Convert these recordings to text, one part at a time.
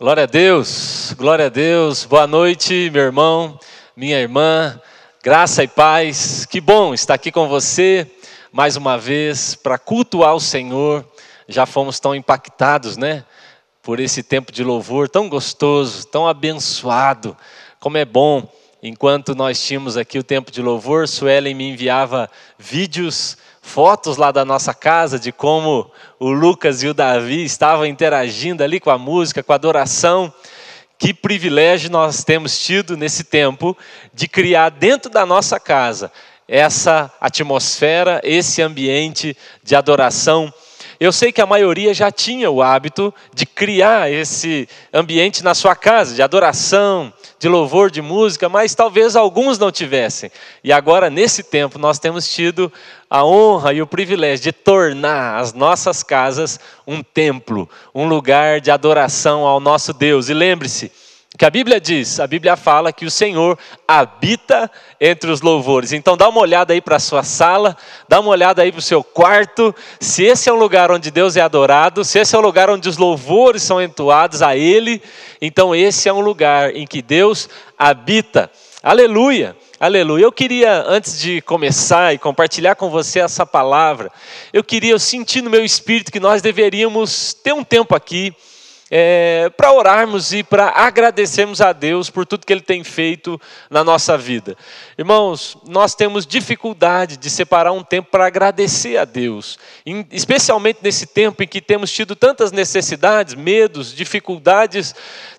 Glória a Deus, glória a Deus. Boa noite, meu irmão, minha irmã. Graça e paz. Que bom estar aqui com você mais uma vez para cultuar o Senhor. Já fomos tão impactados, né? Por esse tempo de louvor tão gostoso, tão abençoado. Como é bom. Enquanto nós tínhamos aqui o tempo de louvor, Suelen me enviava vídeos fotos lá da nossa casa de como o Lucas e o Davi estavam interagindo ali com a música, com a adoração. Que privilégio nós temos tido nesse tempo de criar dentro da nossa casa essa atmosfera, esse ambiente de adoração eu sei que a maioria já tinha o hábito de criar esse ambiente na sua casa, de adoração, de louvor, de música, mas talvez alguns não tivessem. E agora, nesse tempo, nós temos tido a honra e o privilégio de tornar as nossas casas um templo, um lugar de adoração ao nosso Deus. E lembre-se, que a Bíblia diz, a Bíblia fala que o Senhor habita entre os louvores. Então dá uma olhada aí para a sua sala, dá uma olhada aí para o seu quarto, se esse é um lugar onde Deus é adorado, se esse é um lugar onde os louvores são entoados a Ele, então esse é um lugar em que Deus habita. Aleluia! Aleluia. Eu queria, antes de começar e compartilhar com você essa palavra, eu queria, eu senti no meu espírito que nós deveríamos ter um tempo aqui é, para orarmos e para agradecermos a Deus por tudo que Ele tem feito na nossa vida. Irmãos, nós temos dificuldade de separar um tempo para agradecer a Deus, especialmente nesse tempo em que temos tido tantas necessidades, medos, dificuldades.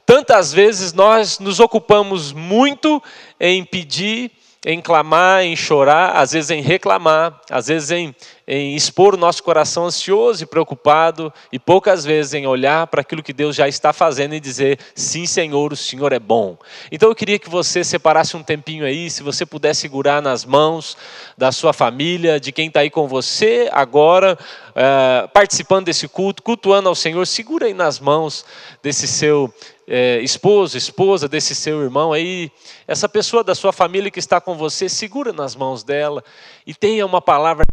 Tantas vezes nós nos ocupamos muito em pedir em clamar, em chorar, às vezes em reclamar, às vezes em, em expor o nosso coração ansioso e preocupado, e poucas vezes em olhar para aquilo que Deus já está fazendo e dizer: sim, Senhor, o Senhor é bom. Então eu queria que você separasse um tempinho aí, se você puder segurar nas mãos da sua família, de quem está aí com você agora, é, participando desse culto, cultuando ao Senhor, segura aí nas mãos desse seu é, esposo, esposa desse seu irmão aí, essa pessoa da sua família que está com você, segura nas mãos dela e tenha uma palavra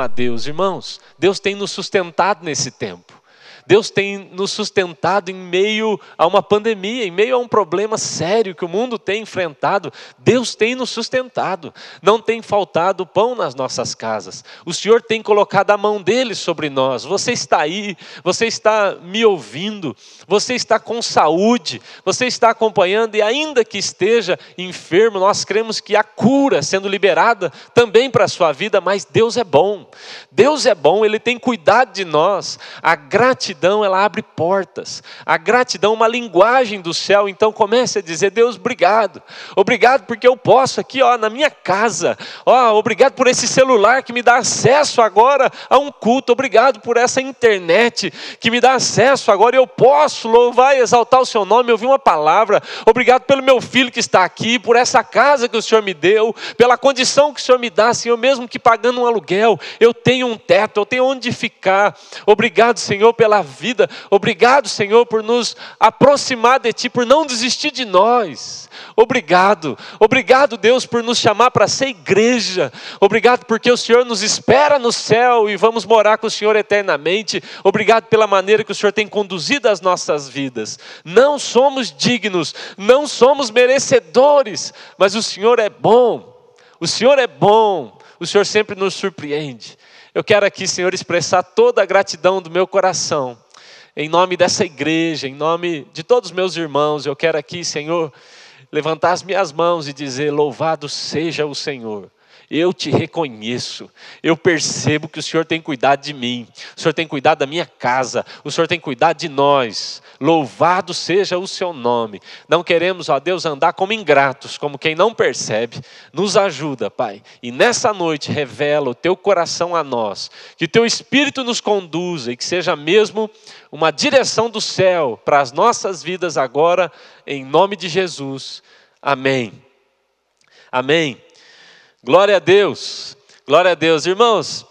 a Deus. Irmãos, Deus tem nos sustentado nesse tempo. Deus tem nos sustentado em meio a uma pandemia, em meio a um problema sério que o mundo tem enfrentado. Deus tem nos sustentado. Não tem faltado pão nas nossas casas. O Senhor tem colocado a mão dele sobre nós. Você está aí, você está me ouvindo, você está com saúde, você está acompanhando e ainda que esteja enfermo, nós cremos que a cura sendo liberada também para a sua vida, mas Deus é bom. Deus é bom, ele tem cuidado de nós. A gratidão gratidão, ela abre portas. A gratidão é uma linguagem do céu. Então comece a dizer: Deus, obrigado. Obrigado porque eu posso aqui, ó, na minha casa. Ó, obrigado por esse celular que me dá acesso agora a um culto. Obrigado por essa internet que me dá acesso agora. Eu posso louvar e exaltar o seu nome, ouvir uma palavra. Obrigado pelo meu filho que está aqui, por essa casa que o Senhor me deu, pela condição que o Senhor me dá, Senhor, mesmo que pagando um aluguel, eu tenho um teto, eu tenho onde ficar. Obrigado, Senhor, pela vida. Obrigado, Senhor, por nos aproximar de Ti, por não desistir de nós. Obrigado, obrigado, Deus, por nos chamar para ser igreja. Obrigado porque o Senhor nos espera no céu e vamos morar com o Senhor eternamente. Obrigado pela maneira que o Senhor tem conduzido as nossas vidas. Não somos dignos, não somos merecedores, mas o Senhor é bom. O Senhor é bom. O Senhor sempre nos surpreende. Eu quero aqui, Senhor, expressar toda a gratidão do meu coração, em nome dessa igreja, em nome de todos os meus irmãos. Eu quero aqui, Senhor, levantar as minhas mãos e dizer: Louvado seja o Senhor eu te reconheço, eu percebo que o Senhor tem cuidado de mim, o Senhor tem cuidado da minha casa, o Senhor tem cuidado de nós. Louvado seja o seu nome. Não queremos, ó Deus, andar como ingratos, como quem não percebe. Nos ajuda, Pai. E nessa noite revela o teu coração a nós, que o teu espírito nos conduza e que seja mesmo uma direção do céu para as nossas vidas agora, em nome de Jesus. Amém. Amém. Glória a Deus, glória a Deus. Irmãos,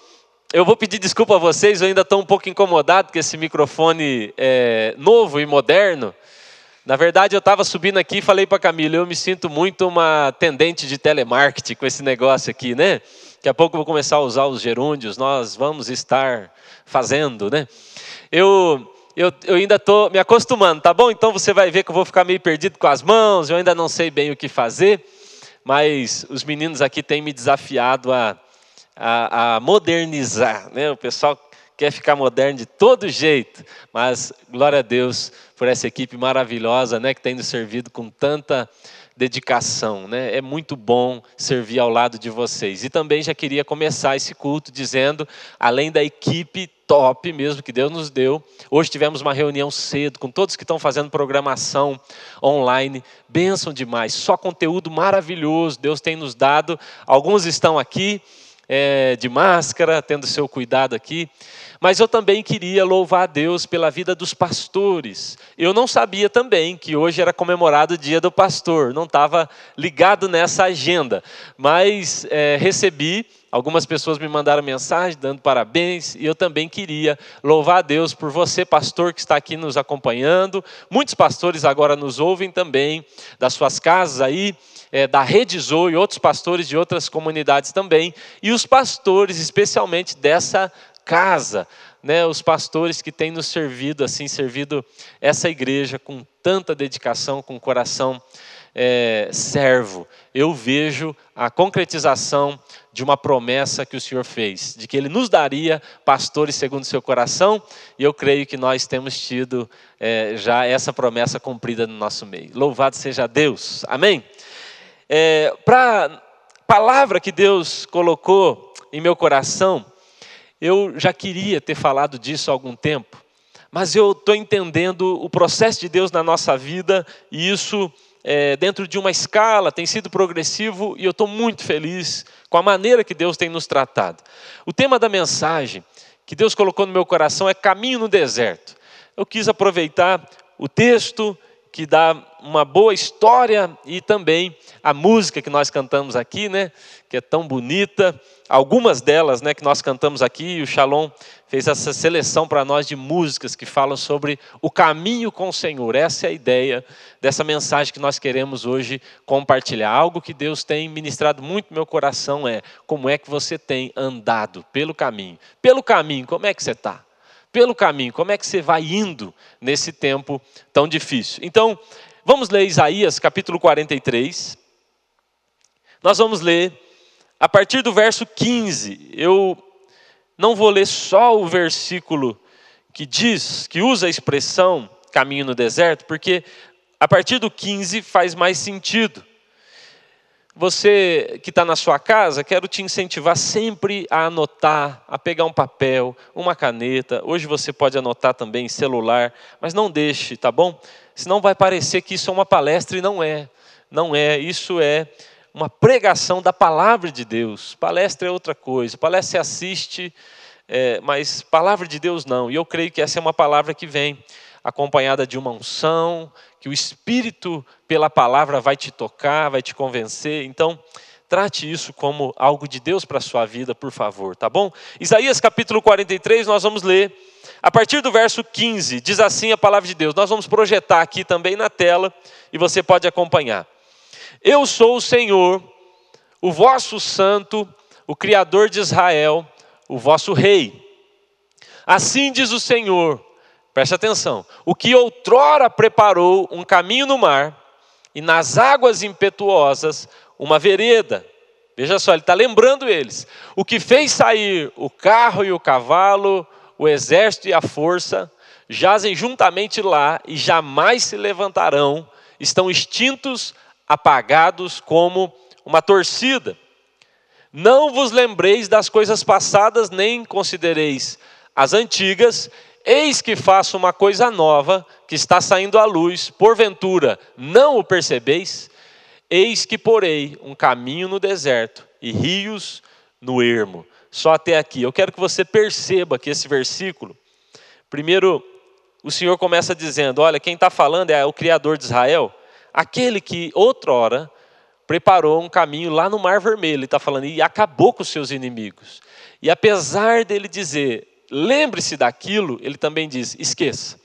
eu vou pedir desculpa a vocês, eu ainda estou um pouco incomodado com esse microfone é, novo e moderno. Na verdade, eu estava subindo aqui e falei para a Camila, eu me sinto muito uma tendente de telemarketing com esse negócio aqui, né? Daqui a pouco eu vou começar a usar os gerúndios, nós vamos estar fazendo, né? Eu eu, eu ainda estou me acostumando, tá bom? Então você vai ver que eu vou ficar meio perdido com as mãos, eu ainda não sei bem o que fazer, mas os meninos aqui têm me desafiado a, a, a modernizar, né? O pessoal quer ficar moderno de todo jeito, mas glória a Deus por essa equipe maravilhosa, né? Que tem nos servido com tanta dedicação, né? É muito bom servir ao lado de vocês. E também já queria começar esse culto dizendo, além da equipe top mesmo que Deus nos deu, hoje tivemos uma reunião cedo com todos que estão fazendo programação online, bênção demais, só conteúdo maravilhoso Deus tem nos dado. Alguns estão aqui é, de máscara, tendo seu cuidado aqui. Mas eu também queria louvar a Deus pela vida dos pastores. Eu não sabia também que hoje era comemorado o dia do pastor, não estava ligado nessa agenda. Mas é, recebi, algumas pessoas me mandaram mensagem dando parabéns, e eu também queria louvar a Deus por você, pastor, que está aqui nos acompanhando. Muitos pastores agora nos ouvem também, das suas casas aí. É, da Rede Zou e outros pastores de outras comunidades também, e os pastores, especialmente dessa casa, né, os pastores que têm nos servido, assim, servido essa igreja com tanta dedicação, com coração é, servo. Eu vejo a concretização de uma promessa que o Senhor fez, de que Ele nos daria pastores segundo o seu coração, e eu creio que nós temos tido é, já essa promessa cumprida no nosso meio. Louvado seja Deus. Amém? É, Para a palavra que Deus colocou em meu coração, eu já queria ter falado disso há algum tempo, mas eu estou entendendo o processo de Deus na nossa vida e isso é, dentro de uma escala tem sido progressivo e eu estou muito feliz com a maneira que Deus tem nos tratado. O tema da mensagem que Deus colocou no meu coração é caminho no deserto. Eu quis aproveitar o texto que dá uma boa história e também a música que nós cantamos aqui, né, que é tão bonita. Algumas delas, né, que nós cantamos aqui, o Shalom fez essa seleção para nós de músicas que falam sobre o caminho com o Senhor. Essa é a ideia dessa mensagem que nós queremos hoje compartilhar. Algo que Deus tem ministrado muito no meu coração é como é que você tem andado pelo caminho. Pelo caminho, como é que você está? Pelo caminho, como é que você vai indo nesse tempo tão difícil. Então, vamos ler Isaías capítulo 43. Nós vamos ler a partir do verso 15. Eu não vou ler só o versículo que diz, que usa a expressão caminho no deserto, porque a partir do 15 faz mais sentido. Você que está na sua casa, quero te incentivar sempre a anotar, a pegar um papel, uma caneta. Hoje você pode anotar também em celular, mas não deixe, tá bom? Senão vai parecer que isso é uma palestra e não é. Não é, isso é uma pregação da palavra de Deus. Palestra é outra coisa. Palestra você assiste, é, mas palavra de Deus não. E eu creio que essa é uma palavra que vem acompanhada de uma unção, que o Espírito, pela palavra, vai te tocar, vai te convencer. Então, trate isso como algo de Deus para a sua vida, por favor, tá bom? Isaías capítulo 43, nós vamos ler a partir do verso 15, diz assim a palavra de Deus. Nós vamos projetar aqui também na tela e você pode acompanhar. Eu sou o Senhor, o vosso santo, o Criador de Israel, o vosso rei. Assim diz o Senhor, Preste atenção. O que outrora preparou um caminho no mar e nas águas impetuosas uma vereda. Veja só, ele está lembrando eles. O que fez sair o carro e o cavalo, o exército e a força, jazem juntamente lá e jamais se levantarão, estão extintos, apagados como uma torcida. Não vos lembreis das coisas passadas, nem considereis as antigas, Eis que faço uma coisa nova que está saindo à luz, porventura não o percebeis? Eis que porei um caminho no deserto e rios no ermo. Só até aqui. Eu quero que você perceba que esse versículo, primeiro, o Senhor começa dizendo: olha, quem está falando é o Criador de Israel, aquele que outrora preparou um caminho lá no Mar Vermelho. Ele está falando, e acabou com os seus inimigos. E apesar dele dizer, lembre-se daquilo, ele também diz: esqueça.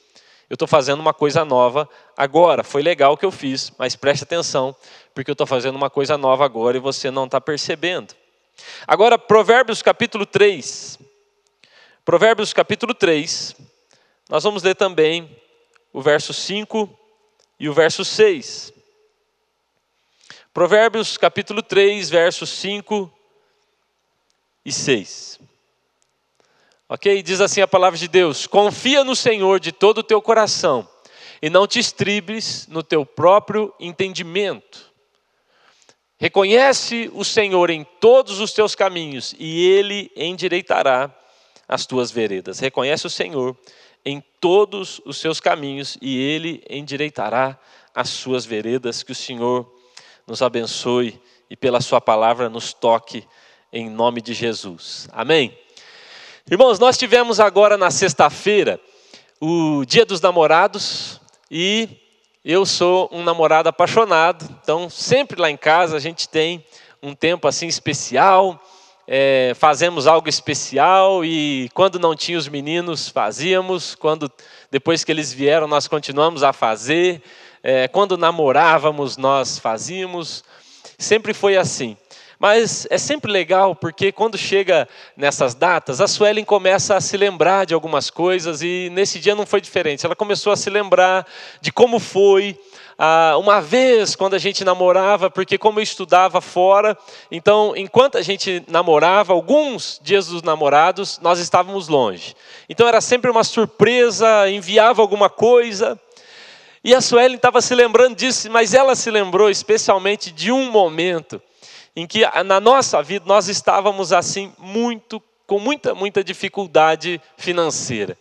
Eu estou fazendo uma coisa nova agora. Foi legal o que eu fiz, mas preste atenção, porque eu estou fazendo uma coisa nova agora e você não está percebendo. Agora, Provérbios capítulo 3. Provérbios capítulo 3. nós vamos ler também o verso 5 e o verso 6. Provérbios capítulo 3, versos 5 e 6. Ok? Diz assim a palavra de Deus: Confia no Senhor de todo o teu coração e não te estribes no teu próprio entendimento. Reconhece o Senhor em todos os teus caminhos e ele endireitará as tuas veredas. Reconhece o Senhor em todos os seus caminhos e ele endireitará as suas veredas. Que o Senhor nos abençoe e pela sua palavra nos toque em nome de Jesus. Amém. Irmãos, nós tivemos agora na sexta-feira o Dia dos Namorados e eu sou um namorado apaixonado, então sempre lá em casa a gente tem um tempo assim especial, é, fazemos algo especial e quando não tinha os meninos fazíamos, quando depois que eles vieram nós continuamos a fazer, é, quando namorávamos nós fazíamos, sempre foi assim. Mas é sempre legal porque quando chega nessas datas, a Suelen começa a se lembrar de algumas coisas e nesse dia não foi diferente. Ela começou a se lembrar de como foi ah, uma vez quando a gente namorava, porque como eu estudava fora, então enquanto a gente namorava, alguns dias dos namorados, nós estávamos longe. Então era sempre uma surpresa, enviava alguma coisa. E a Suelen estava se lembrando disso, mas ela se lembrou especialmente de um momento em que na nossa vida nós estávamos assim muito com muita muita dificuldade financeira.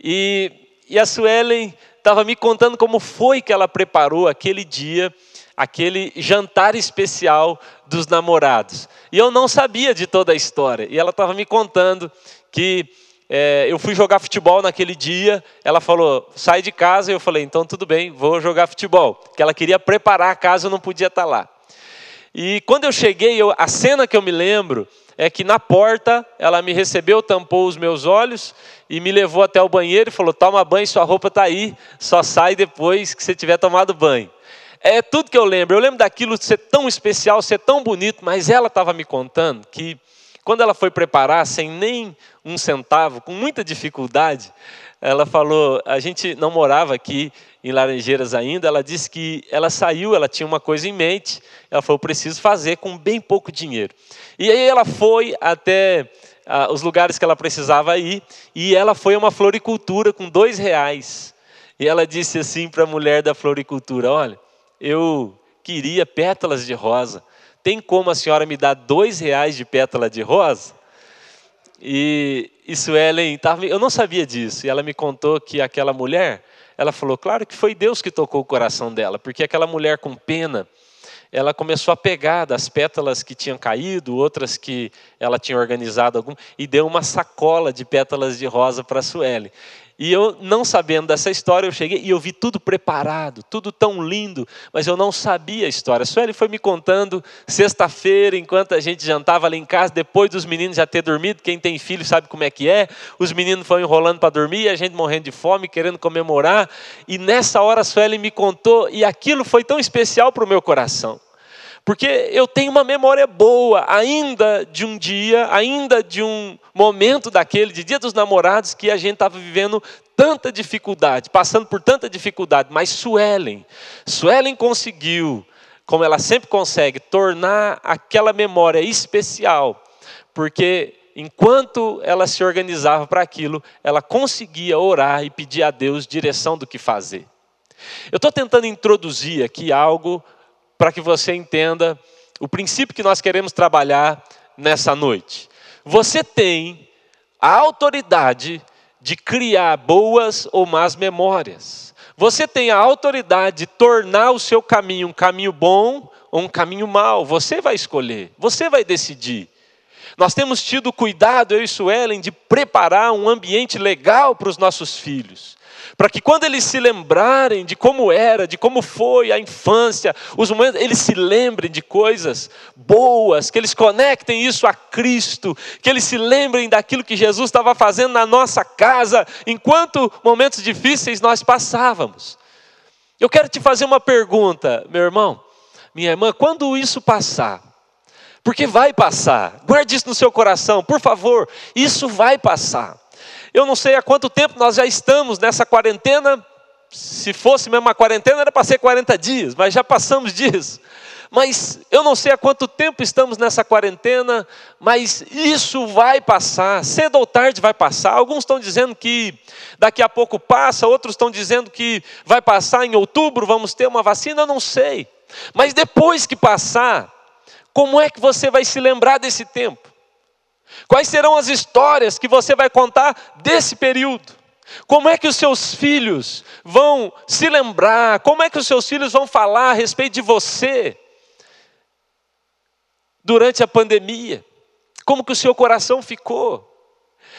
E, e a Suelen estava me contando como foi que ela preparou aquele dia, aquele jantar especial dos namorados. E eu não sabia de toda a história. E ela estava me contando que é, eu fui jogar futebol naquele dia. Ela falou, sai de casa. Eu falei, então tudo bem, vou jogar futebol. Que ela queria preparar a casa, eu não podia estar lá. E quando eu cheguei, eu, a cena que eu me lembro é que na porta ela me recebeu, tampou os meus olhos e me levou até o banheiro e falou: toma banho, sua roupa está aí, só sai depois que você tiver tomado banho. É tudo que eu lembro. Eu lembro daquilo ser tão especial, ser tão bonito, mas ela estava me contando que quando ela foi preparar, sem nem um centavo, com muita dificuldade, ela falou: a gente não morava aqui em Laranjeiras ainda, ela disse que ela saiu, ela tinha uma coisa em mente, ela falou, preciso fazer com bem pouco dinheiro. E aí ela foi até ah, os lugares que ela precisava ir, e ela foi a uma floricultura com dois reais. E ela disse assim para a mulher da floricultura, olha, eu queria pétalas de rosa, tem como a senhora me dar dois reais de pétala de rosa? E, e Suelen, tava, eu não sabia disso, e ela me contou que aquela mulher ela falou, claro que foi Deus que tocou o coração dela, porque aquela mulher com pena, ela começou a pegar das pétalas que tinham caído, outras que ela tinha organizado algum, e deu uma sacola de pétalas de rosa para a Sueli. E eu, não sabendo dessa história, eu cheguei e eu vi tudo preparado, tudo tão lindo, mas eu não sabia a história. A Sueli foi me contando sexta-feira, enquanto a gente jantava ali em casa, depois dos meninos já ter dormido, quem tem filho sabe como é que é. Os meninos foram enrolando para dormir, a gente morrendo de fome, querendo comemorar. E nessa hora a Sueli me contou, e aquilo foi tão especial para o meu coração. Porque eu tenho uma memória boa, ainda de um dia, ainda de um momento daquele, de dia dos namorados, que a gente estava vivendo tanta dificuldade, passando por tanta dificuldade. Mas Suelen, Suelen conseguiu, como ela sempre consegue, tornar aquela memória especial, porque enquanto ela se organizava para aquilo, ela conseguia orar e pedir a Deus direção do que fazer. Eu estou tentando introduzir aqui algo para que você entenda o princípio que nós queremos trabalhar nessa noite. Você tem a autoridade de criar boas ou más memórias. Você tem a autoridade de tornar o seu caminho um caminho bom ou um caminho mau. Você vai escolher, você vai decidir. Nós temos tido cuidado, eu e Suelen, de preparar um ambiente legal para os nossos filhos para que quando eles se lembrarem de como era, de como foi a infância, os momentos, eles se lembrem de coisas boas, que eles conectem isso a Cristo, que eles se lembrem daquilo que Jesus estava fazendo na nossa casa, enquanto momentos difíceis nós passávamos. Eu quero te fazer uma pergunta, meu irmão, minha irmã, quando isso passar, porque vai passar, guarde isso no seu coração, por favor, isso vai passar. Eu não sei há quanto tempo nós já estamos nessa quarentena. Se fosse mesmo uma quarentena, era para ser 40 dias, mas já passamos dias. Mas eu não sei há quanto tempo estamos nessa quarentena, mas isso vai passar, cedo ou tarde vai passar. Alguns estão dizendo que daqui a pouco passa, outros estão dizendo que vai passar em outubro, vamos ter uma vacina, eu não sei. Mas depois que passar, como é que você vai se lembrar desse tempo? Quais serão as histórias que você vai contar desse período? Como é que os seus filhos vão se lembrar? Como é que os seus filhos vão falar a respeito de você durante a pandemia? Como que o seu coração ficou?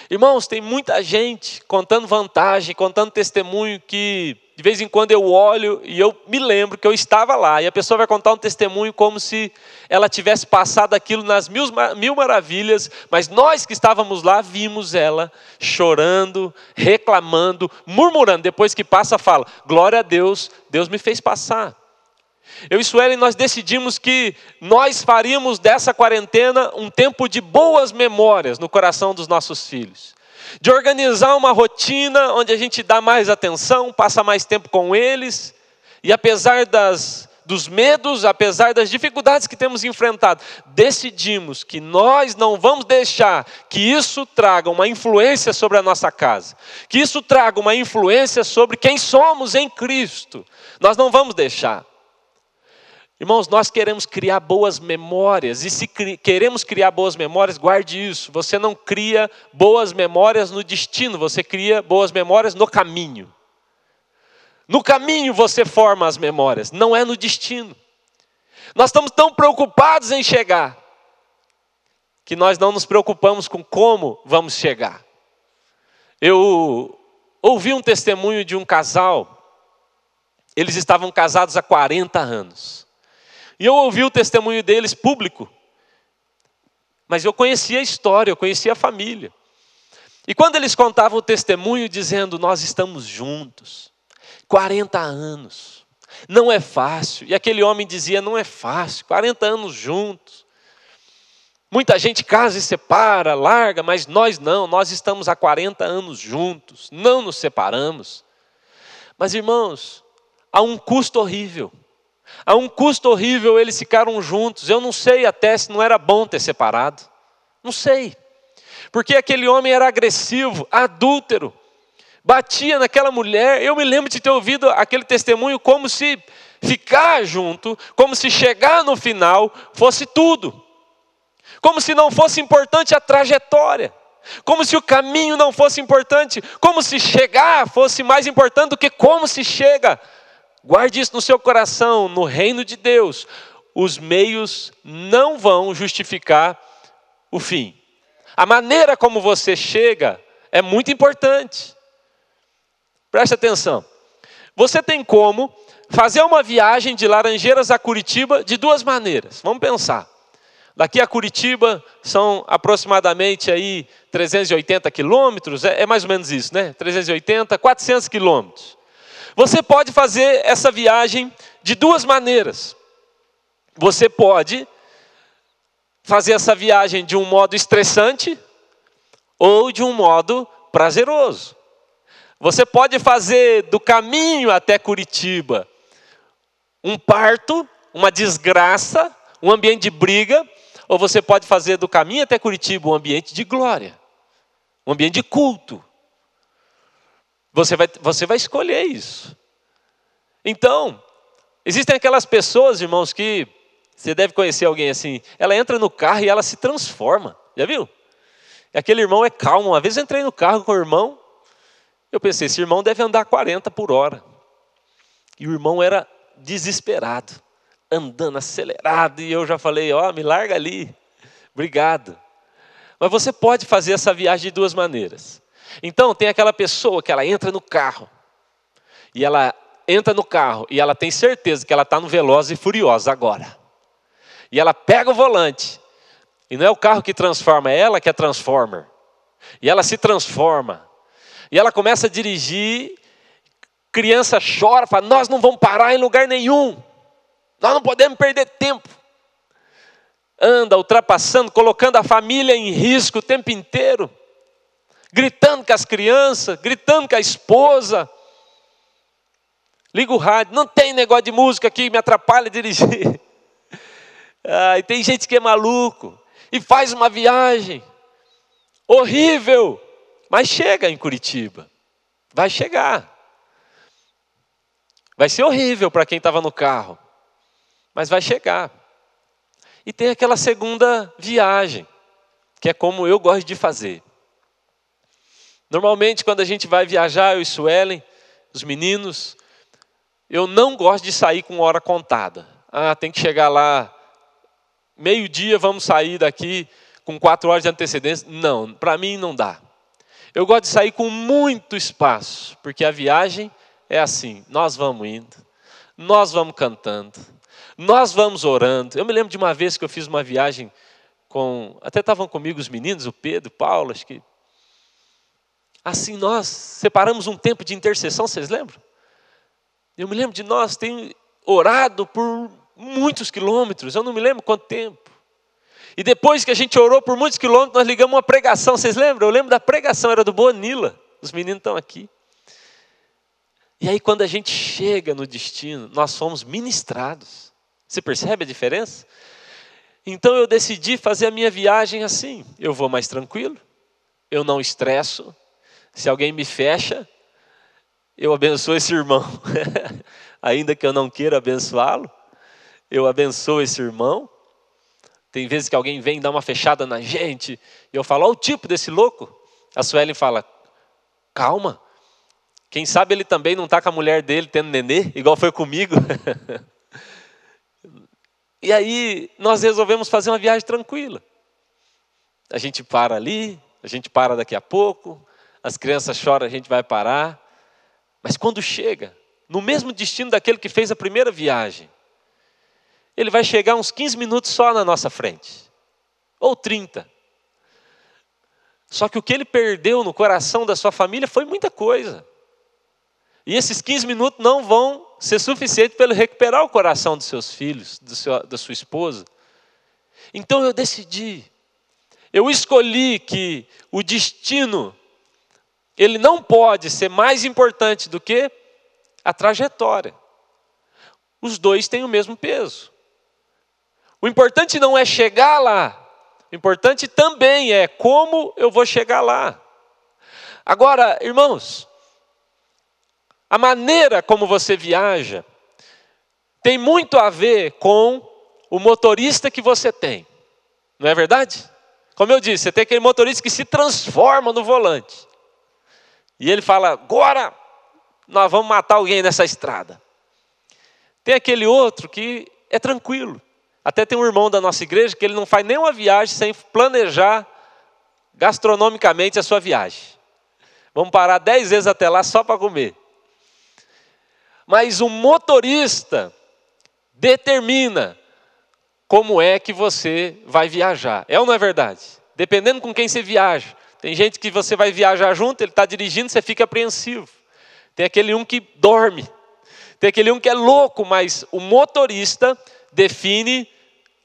Irmãos, tem muita gente contando vantagem, contando testemunho que de vez em quando eu olho e eu me lembro que eu estava lá, e a pessoa vai contar um testemunho como se ela tivesse passado aquilo nas mil, mil maravilhas, mas nós que estávamos lá vimos ela chorando, reclamando, murmurando. Depois que passa, fala: Glória a Deus, Deus me fez passar. Eu e Suelen, nós decidimos que nós faríamos dessa quarentena um tempo de boas memórias no coração dos nossos filhos de organizar uma rotina onde a gente dá mais atenção, passa mais tempo com eles, e apesar das, dos medos, apesar das dificuldades que temos enfrentado, decidimos que nós não vamos deixar que isso traga uma influência sobre a nossa casa, que isso traga uma influência sobre quem somos em Cristo. Nós não vamos deixar. Irmãos, nós queremos criar boas memórias, e se cri queremos criar boas memórias, guarde isso. Você não cria boas memórias no destino, você cria boas memórias no caminho. No caminho você forma as memórias, não é no destino. Nós estamos tão preocupados em chegar, que nós não nos preocupamos com como vamos chegar. Eu ouvi um testemunho de um casal, eles estavam casados há 40 anos. E eu ouvi o testemunho deles público. Mas eu conhecia a história, eu conhecia a família. E quando eles contavam o testemunho dizendo: Nós estamos juntos, 40 anos, não é fácil. E aquele homem dizia: Não é fácil, 40 anos juntos. Muita gente casa e separa, larga, mas nós não, nós estamos há 40 anos juntos, não nos separamos. Mas irmãos, há um custo horrível. A um custo horrível eles ficaram juntos. Eu não sei até se não era bom ter separado. Não sei. Porque aquele homem era agressivo, adúltero, batia naquela mulher. Eu me lembro de ter ouvido aquele testemunho como se ficar junto, como se chegar no final fosse tudo. Como se não fosse importante a trajetória. Como se o caminho não fosse importante, como se chegar fosse mais importante do que como se chega. Guarde isso no seu coração, no reino de Deus. Os meios não vão justificar o fim. A maneira como você chega é muito importante. Preste atenção. Você tem como fazer uma viagem de Laranjeiras a Curitiba de duas maneiras. Vamos pensar. Daqui a Curitiba são aproximadamente aí 380 quilômetros, é, é mais ou menos isso, né? 380, 400 quilômetros. Você pode fazer essa viagem de duas maneiras. Você pode fazer essa viagem de um modo estressante ou de um modo prazeroso. Você pode fazer do caminho até Curitiba um parto, uma desgraça, um ambiente de briga, ou você pode fazer do caminho até Curitiba um ambiente de glória, um ambiente de culto. Você vai, você vai escolher isso. Então, existem aquelas pessoas, irmãos, que você deve conhecer alguém assim. Ela entra no carro e ela se transforma. Já viu? Aquele irmão é calmo. Uma vez eu entrei no carro com o irmão, eu pensei, esse irmão deve andar 40 por hora. E o irmão era desesperado, andando acelerado. E eu já falei, ó, oh, me larga ali. Obrigado. Mas você pode fazer essa viagem de duas maneiras. Então, tem aquela pessoa que ela entra no carro e ela entra no carro e ela tem certeza que ela está no Veloz e Furiosa agora. E ela pega o volante. E não é o carro que transforma, é ela que é transformer. E ela se transforma. E ela começa a dirigir. Criança chora, fala: Nós não vamos parar em lugar nenhum. Nós não podemos perder tempo. Anda ultrapassando, colocando a família em risco o tempo inteiro. Gritando com as crianças, gritando com a esposa. Liga o rádio, não tem negócio de música aqui, me atrapalha a dirigir. Ah, e tem gente que é maluco e faz uma viagem horrível, mas chega em Curitiba. Vai chegar. Vai ser horrível para quem estava no carro, mas vai chegar. E tem aquela segunda viagem, que é como eu gosto de fazer. Normalmente, quando a gente vai viajar, eu e Suelen, os meninos, eu não gosto de sair com hora contada. Ah, tem que chegar lá meio-dia, vamos sair daqui com quatro horas de antecedência. Não, para mim não dá. Eu gosto de sair com muito espaço, porque a viagem é assim: nós vamos indo, nós vamos cantando, nós vamos orando. Eu me lembro de uma vez que eu fiz uma viagem com. Até estavam comigo os meninos, o Pedro, o Paulo, acho que. Assim, nós separamos um tempo de intercessão, vocês lembram? Eu me lembro de nós ter orado por muitos quilômetros, eu não me lembro quanto tempo. E depois que a gente orou por muitos quilômetros, nós ligamos uma pregação, vocês lembram? Eu lembro da pregação, era do Bonila, os meninos estão aqui. E aí, quando a gente chega no destino, nós fomos ministrados. Você percebe a diferença? Então eu decidi fazer a minha viagem assim. Eu vou mais tranquilo, eu não estresso. Se alguém me fecha, eu abençoo esse irmão. Ainda que eu não queira abençoá-lo, eu abençoo esse irmão. Tem vezes que alguém vem dar uma fechada na gente, e eu falo, olha o tipo desse louco. A Suelen fala, calma, quem sabe ele também não está com a mulher dele tendo nenê, igual foi comigo. e aí nós resolvemos fazer uma viagem tranquila. A gente para ali, a gente para daqui a pouco, as crianças choram, a gente vai parar. Mas quando chega, no mesmo destino daquele que fez a primeira viagem, ele vai chegar uns 15 minutos só na nossa frente, ou 30. Só que o que ele perdeu no coração da sua família foi muita coisa. E esses 15 minutos não vão ser suficientes para ele recuperar o coração dos seus filhos, do seu, da sua esposa. Então eu decidi, eu escolhi que o destino, ele não pode ser mais importante do que a trajetória. Os dois têm o mesmo peso. O importante não é chegar lá, o importante também é como eu vou chegar lá. Agora, irmãos, a maneira como você viaja tem muito a ver com o motorista que você tem, não é verdade? Como eu disse, você tem aquele motorista que se transforma no volante. E ele fala: agora nós vamos matar alguém nessa estrada. Tem aquele outro que é tranquilo. Até tem um irmão da nossa igreja que ele não faz nenhuma viagem sem planejar gastronomicamente a sua viagem. Vamos parar dez vezes até lá só para comer. Mas o motorista determina como é que você vai viajar. É ou não é verdade? Dependendo com quem você viaja. Tem gente que você vai viajar junto, ele está dirigindo, você fica apreensivo. Tem aquele um que dorme. Tem aquele um que é louco, mas o motorista define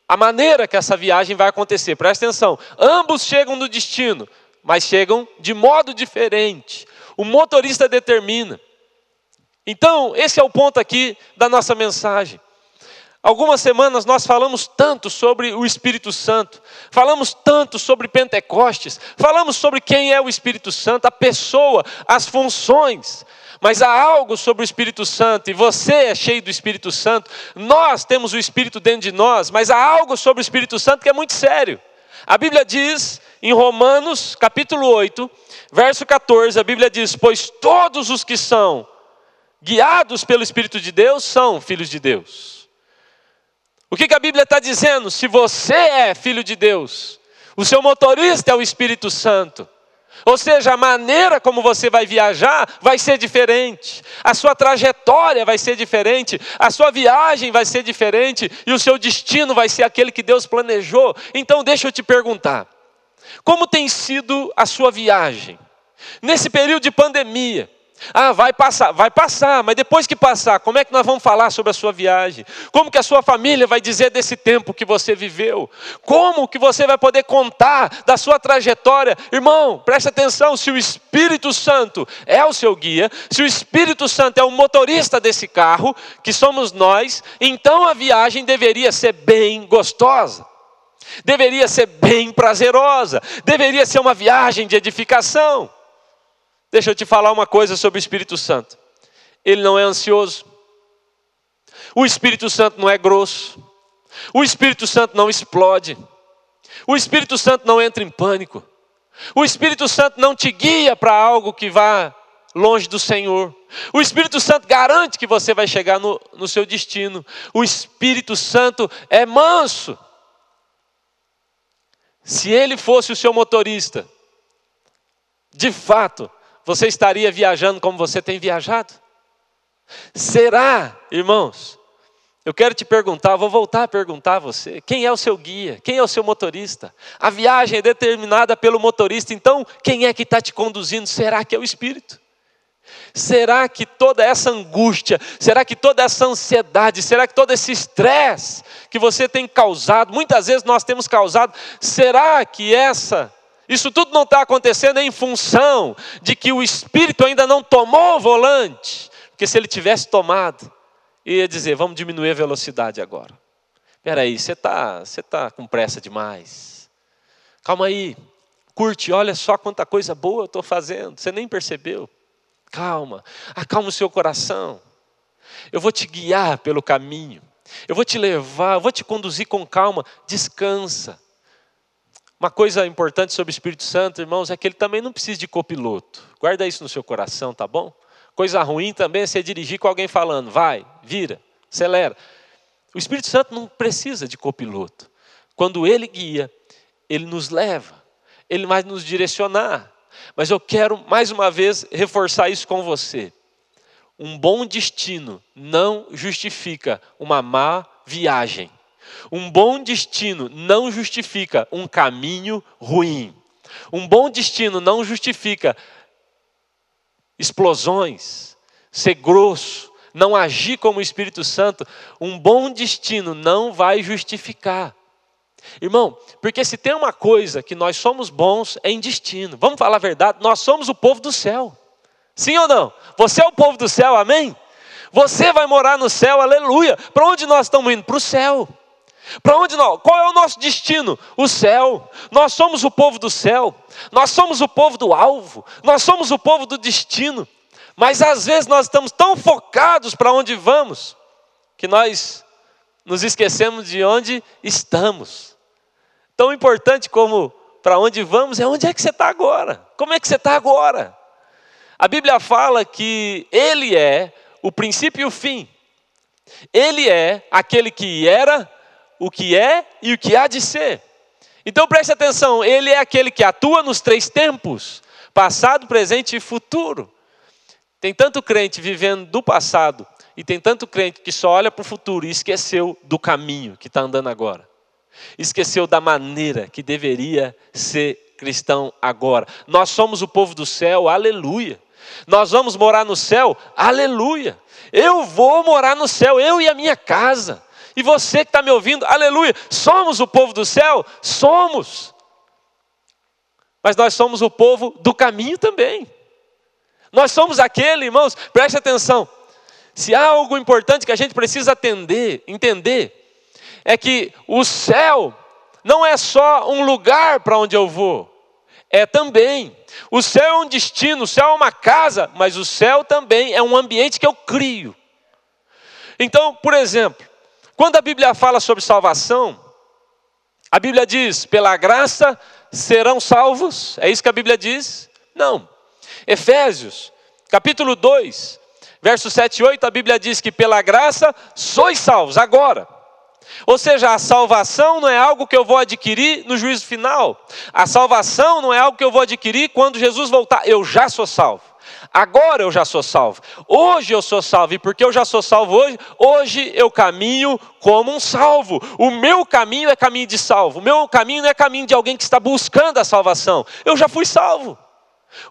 a maneira que essa viagem vai acontecer. Presta atenção. Ambos chegam no destino, mas chegam de modo diferente. O motorista determina. Então, esse é o ponto aqui da nossa mensagem. Algumas semanas nós falamos tanto sobre o Espírito Santo, falamos tanto sobre Pentecostes, falamos sobre quem é o Espírito Santo, a pessoa, as funções. Mas há algo sobre o Espírito Santo, e você é cheio do Espírito Santo, nós temos o Espírito dentro de nós, mas há algo sobre o Espírito Santo que é muito sério. A Bíblia diz em Romanos, capítulo 8, verso 14, a Bíblia diz: Pois todos os que são guiados pelo Espírito de Deus são filhos de Deus. O que, que a Bíblia está dizendo? Se você é filho de Deus, o seu motorista é o Espírito Santo. Ou seja, a maneira como você vai viajar vai ser diferente, a sua trajetória vai ser diferente, a sua viagem vai ser diferente e o seu destino vai ser aquele que Deus planejou. Então, deixa eu te perguntar: como tem sido a sua viagem? Nesse período de pandemia, Ah, vai passar, vai passar, mas depois que passar, como é que nós vamos falar sobre a sua viagem? Como que a sua família vai dizer desse tempo que você viveu? Como que você vai poder contar da sua trajetória? Irmão, preste atenção, se o Espírito Santo é o seu guia, se o Espírito Santo é o motorista desse carro, que somos nós, então a viagem deveria ser bem gostosa. Deveria ser bem prazerosa, deveria ser uma viagem de edificação. Deixa eu te falar uma coisa sobre o Espírito Santo. Ele não é ansioso. O Espírito Santo não é grosso. O Espírito Santo não explode. O Espírito Santo não entra em pânico. O Espírito Santo não te guia para algo que vá longe do Senhor. O Espírito Santo garante que você vai chegar no, no seu destino. O Espírito Santo é manso. Se ele fosse o seu motorista, de fato, você estaria viajando como você tem viajado? Será, irmãos? Eu quero te perguntar, vou voltar a perguntar a você: quem é o seu guia? Quem é o seu motorista? A viagem é determinada pelo motorista, então quem é que está te conduzindo? Será que é o Espírito? Será que toda essa angústia, será que toda essa ansiedade, será que todo esse estresse que você tem causado, muitas vezes nós temos causado, será que essa isso tudo não está acontecendo em função de que o Espírito ainda não tomou o volante, porque se ele tivesse tomado, ia dizer: vamos diminuir a velocidade agora. Espera aí, você está você tá com pressa demais. Calma aí, curte, olha só quanta coisa boa eu estou fazendo, você nem percebeu. Calma, acalma o seu coração. Eu vou te guiar pelo caminho, eu vou te levar, eu vou te conduzir com calma. Descansa. Uma coisa importante sobre o Espírito Santo, irmãos, é que ele também não precisa de copiloto. Guarda isso no seu coração, tá bom? Coisa ruim também é você dirigir com alguém falando, vai, vira, acelera. O Espírito Santo não precisa de copiloto. Quando ele guia, ele nos leva, ele vai nos direcionar. Mas eu quero mais uma vez reforçar isso com você. Um bom destino não justifica uma má viagem. Um bom destino não justifica um caminho ruim. Um bom destino não justifica explosões, ser grosso, não agir como o Espírito Santo. Um bom destino não vai justificar. Irmão, porque se tem uma coisa que nós somos bons é em destino. Vamos falar a verdade, nós somos o povo do céu. Sim ou não? Você é o povo do céu, amém? Você vai morar no céu, aleluia. Para onde nós estamos indo? Para o céu. Para onde nós? Qual é o nosso destino? O céu. Nós somos o povo do céu. Nós somos o povo do alvo. Nós somos o povo do destino. Mas às vezes nós estamos tão focados para onde vamos que nós nos esquecemos de onde estamos. Tão importante como para onde vamos é onde é que você está agora. Como é que você está agora? A Bíblia fala que Ele é o princípio e o fim. Ele é aquele que era, o que é e o que há de ser. Então preste atenção, ele é aquele que atua nos três tempos: passado, presente e futuro. Tem tanto crente vivendo do passado e tem tanto crente que só olha para o futuro e esqueceu do caminho que está andando agora. Esqueceu da maneira que deveria ser cristão agora. Nós somos o povo do céu, aleluia. Nós vamos morar no céu, aleluia. Eu vou morar no céu, eu e a minha casa. E você que está me ouvindo, aleluia, somos o povo do céu? Somos. Mas nós somos o povo do caminho também. Nós somos aquele, irmãos, preste atenção. Se há algo importante que a gente precisa atender, entender, é que o céu não é só um lugar para onde eu vou, é também. O céu é um destino, o céu é uma casa, mas o céu também é um ambiente que eu crio. Então, por exemplo, quando a Bíblia fala sobre salvação, a Bíblia diz: pela graça serão salvos, é isso que a Bíblia diz? Não. Efésios, capítulo 2, versos 7 e 8, a Bíblia diz que pela graça sois salvos, agora. Ou seja, a salvação não é algo que eu vou adquirir no juízo final. A salvação não é algo que eu vou adquirir quando Jesus voltar. Eu já sou salvo. Agora eu já sou salvo. Hoje eu sou salvo. E porque eu já sou salvo hoje, hoje eu caminho como um salvo. O meu caminho é caminho de salvo. O meu caminho não é caminho de alguém que está buscando a salvação. Eu já fui salvo.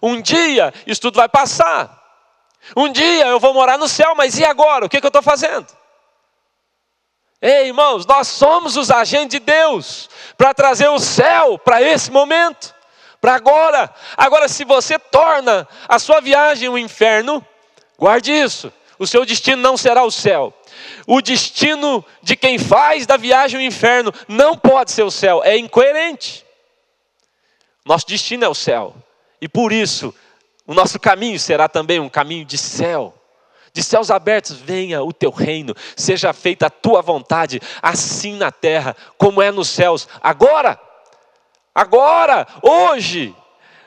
Um dia isso tudo vai passar. Um dia eu vou morar no céu, mas e agora? O que, que eu estou fazendo? Ei, irmãos, nós somos os agentes de Deus para trazer o céu para esse momento, para agora. Agora, se você torna a sua viagem um inferno, guarde isso: o seu destino não será o céu. O destino de quem faz da viagem o inferno não pode ser o céu, é incoerente. Nosso destino é o céu, e por isso o nosso caminho será também um caminho de céu. De céus abertos, venha o teu reino, seja feita a tua vontade, assim na terra como é nos céus. Agora, agora, hoje,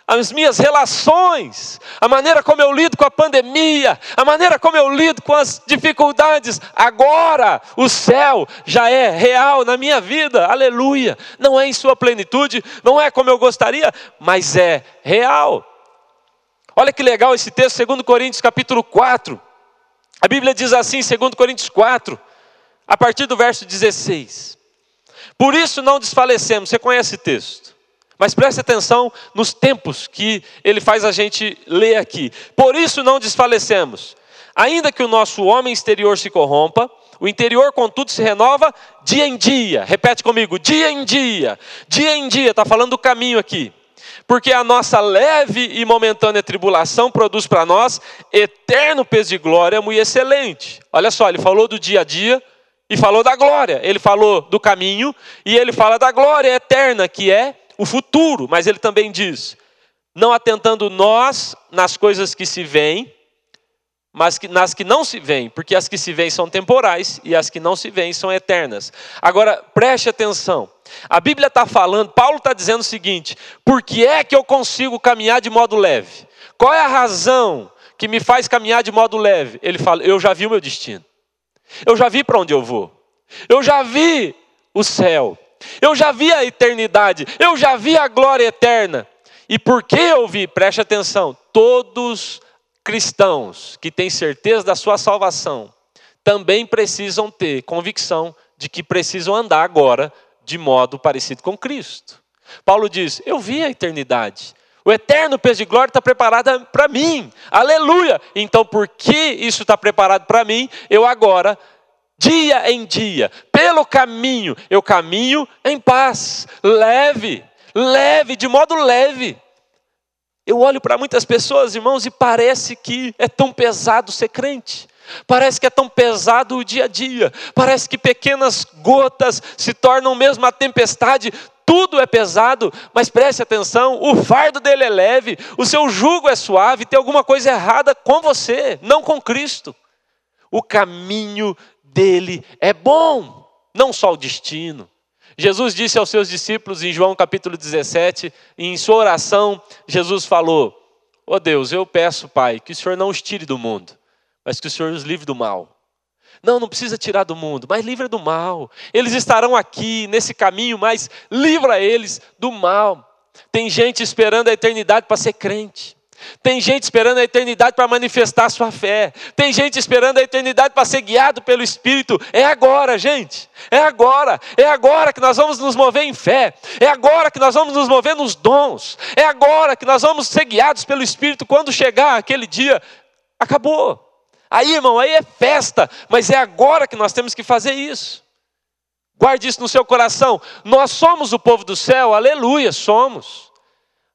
as minhas relações, a maneira como eu lido com a pandemia, a maneira como eu lido com as dificuldades, agora o céu já é real na minha vida, aleluia. Não é em sua plenitude, não é como eu gostaria, mas é real. Olha que legal esse texto, 2 Coríntios capítulo 4. A Bíblia diz assim, 2 Coríntios 4, a partir do verso 16. Por isso não desfalecemos, você conhece esse texto. Mas preste atenção nos tempos que ele faz a gente ler aqui. Por isso não desfalecemos. Ainda que o nosso homem exterior se corrompa, o interior, contudo, se renova dia em dia. Repete comigo: dia em dia. Dia em dia, está falando do caminho aqui porque a nossa leve e momentânea tribulação produz para nós eterno peso de glória muito excelente. Olha só, ele falou do dia a dia e falou da glória. Ele falou do caminho e ele fala da glória eterna, que é o futuro. Mas ele também diz: não atentando nós nas coisas que se veem, mas que, nas que não se veem, porque as que se veem são temporais e as que não se veem são eternas. Agora, preste atenção. A Bíblia está falando, Paulo está dizendo o seguinte: por que é que eu consigo caminhar de modo leve? Qual é a razão que me faz caminhar de modo leve? Ele fala: eu já vi o meu destino, eu já vi para onde eu vou, eu já vi o céu, eu já vi a eternidade, eu já vi a glória eterna. E por que eu vi? Preste atenção: todos cristãos que têm certeza da sua salvação também precisam ter convicção de que precisam andar agora de modo parecido com Cristo. Paulo diz: Eu vi a eternidade. O eterno peso de glória está preparado para mim. Aleluia! Então, porque isso está preparado para mim, eu agora, dia em dia, pelo caminho, eu caminho em paz, leve, leve, de modo leve. Eu olho para muitas pessoas, irmãos, e parece que é tão pesado ser crente. Parece que é tão pesado o dia a dia, parece que pequenas gotas se tornam mesmo a tempestade, tudo é pesado, mas preste atenção: o fardo dele é leve, o seu jugo é suave, tem alguma coisa errada com você, não com Cristo. O caminho dele é bom, não só o destino. Jesus disse aos seus discípulos em João capítulo 17, em sua oração, Jesus falou: Ó oh Deus, eu peço, Pai, que o Senhor não os tire do mundo, mas que o Senhor os livre do mal. Não, não precisa tirar do mundo, mas livra do mal. Eles estarão aqui nesse caminho, mas livra eles do mal. Tem gente esperando a eternidade para ser crente. Tem gente esperando a eternidade para manifestar sua fé. Tem gente esperando a eternidade para ser guiado pelo Espírito. É agora, gente. É agora. É agora que nós vamos nos mover em fé. É agora que nós vamos nos mover nos dons. É agora que nós vamos ser guiados pelo Espírito quando chegar aquele dia. Acabou. Aí, irmão, aí é festa, mas é agora que nós temos que fazer isso. Guarde isso no seu coração. Nós somos o povo do céu, aleluia, somos.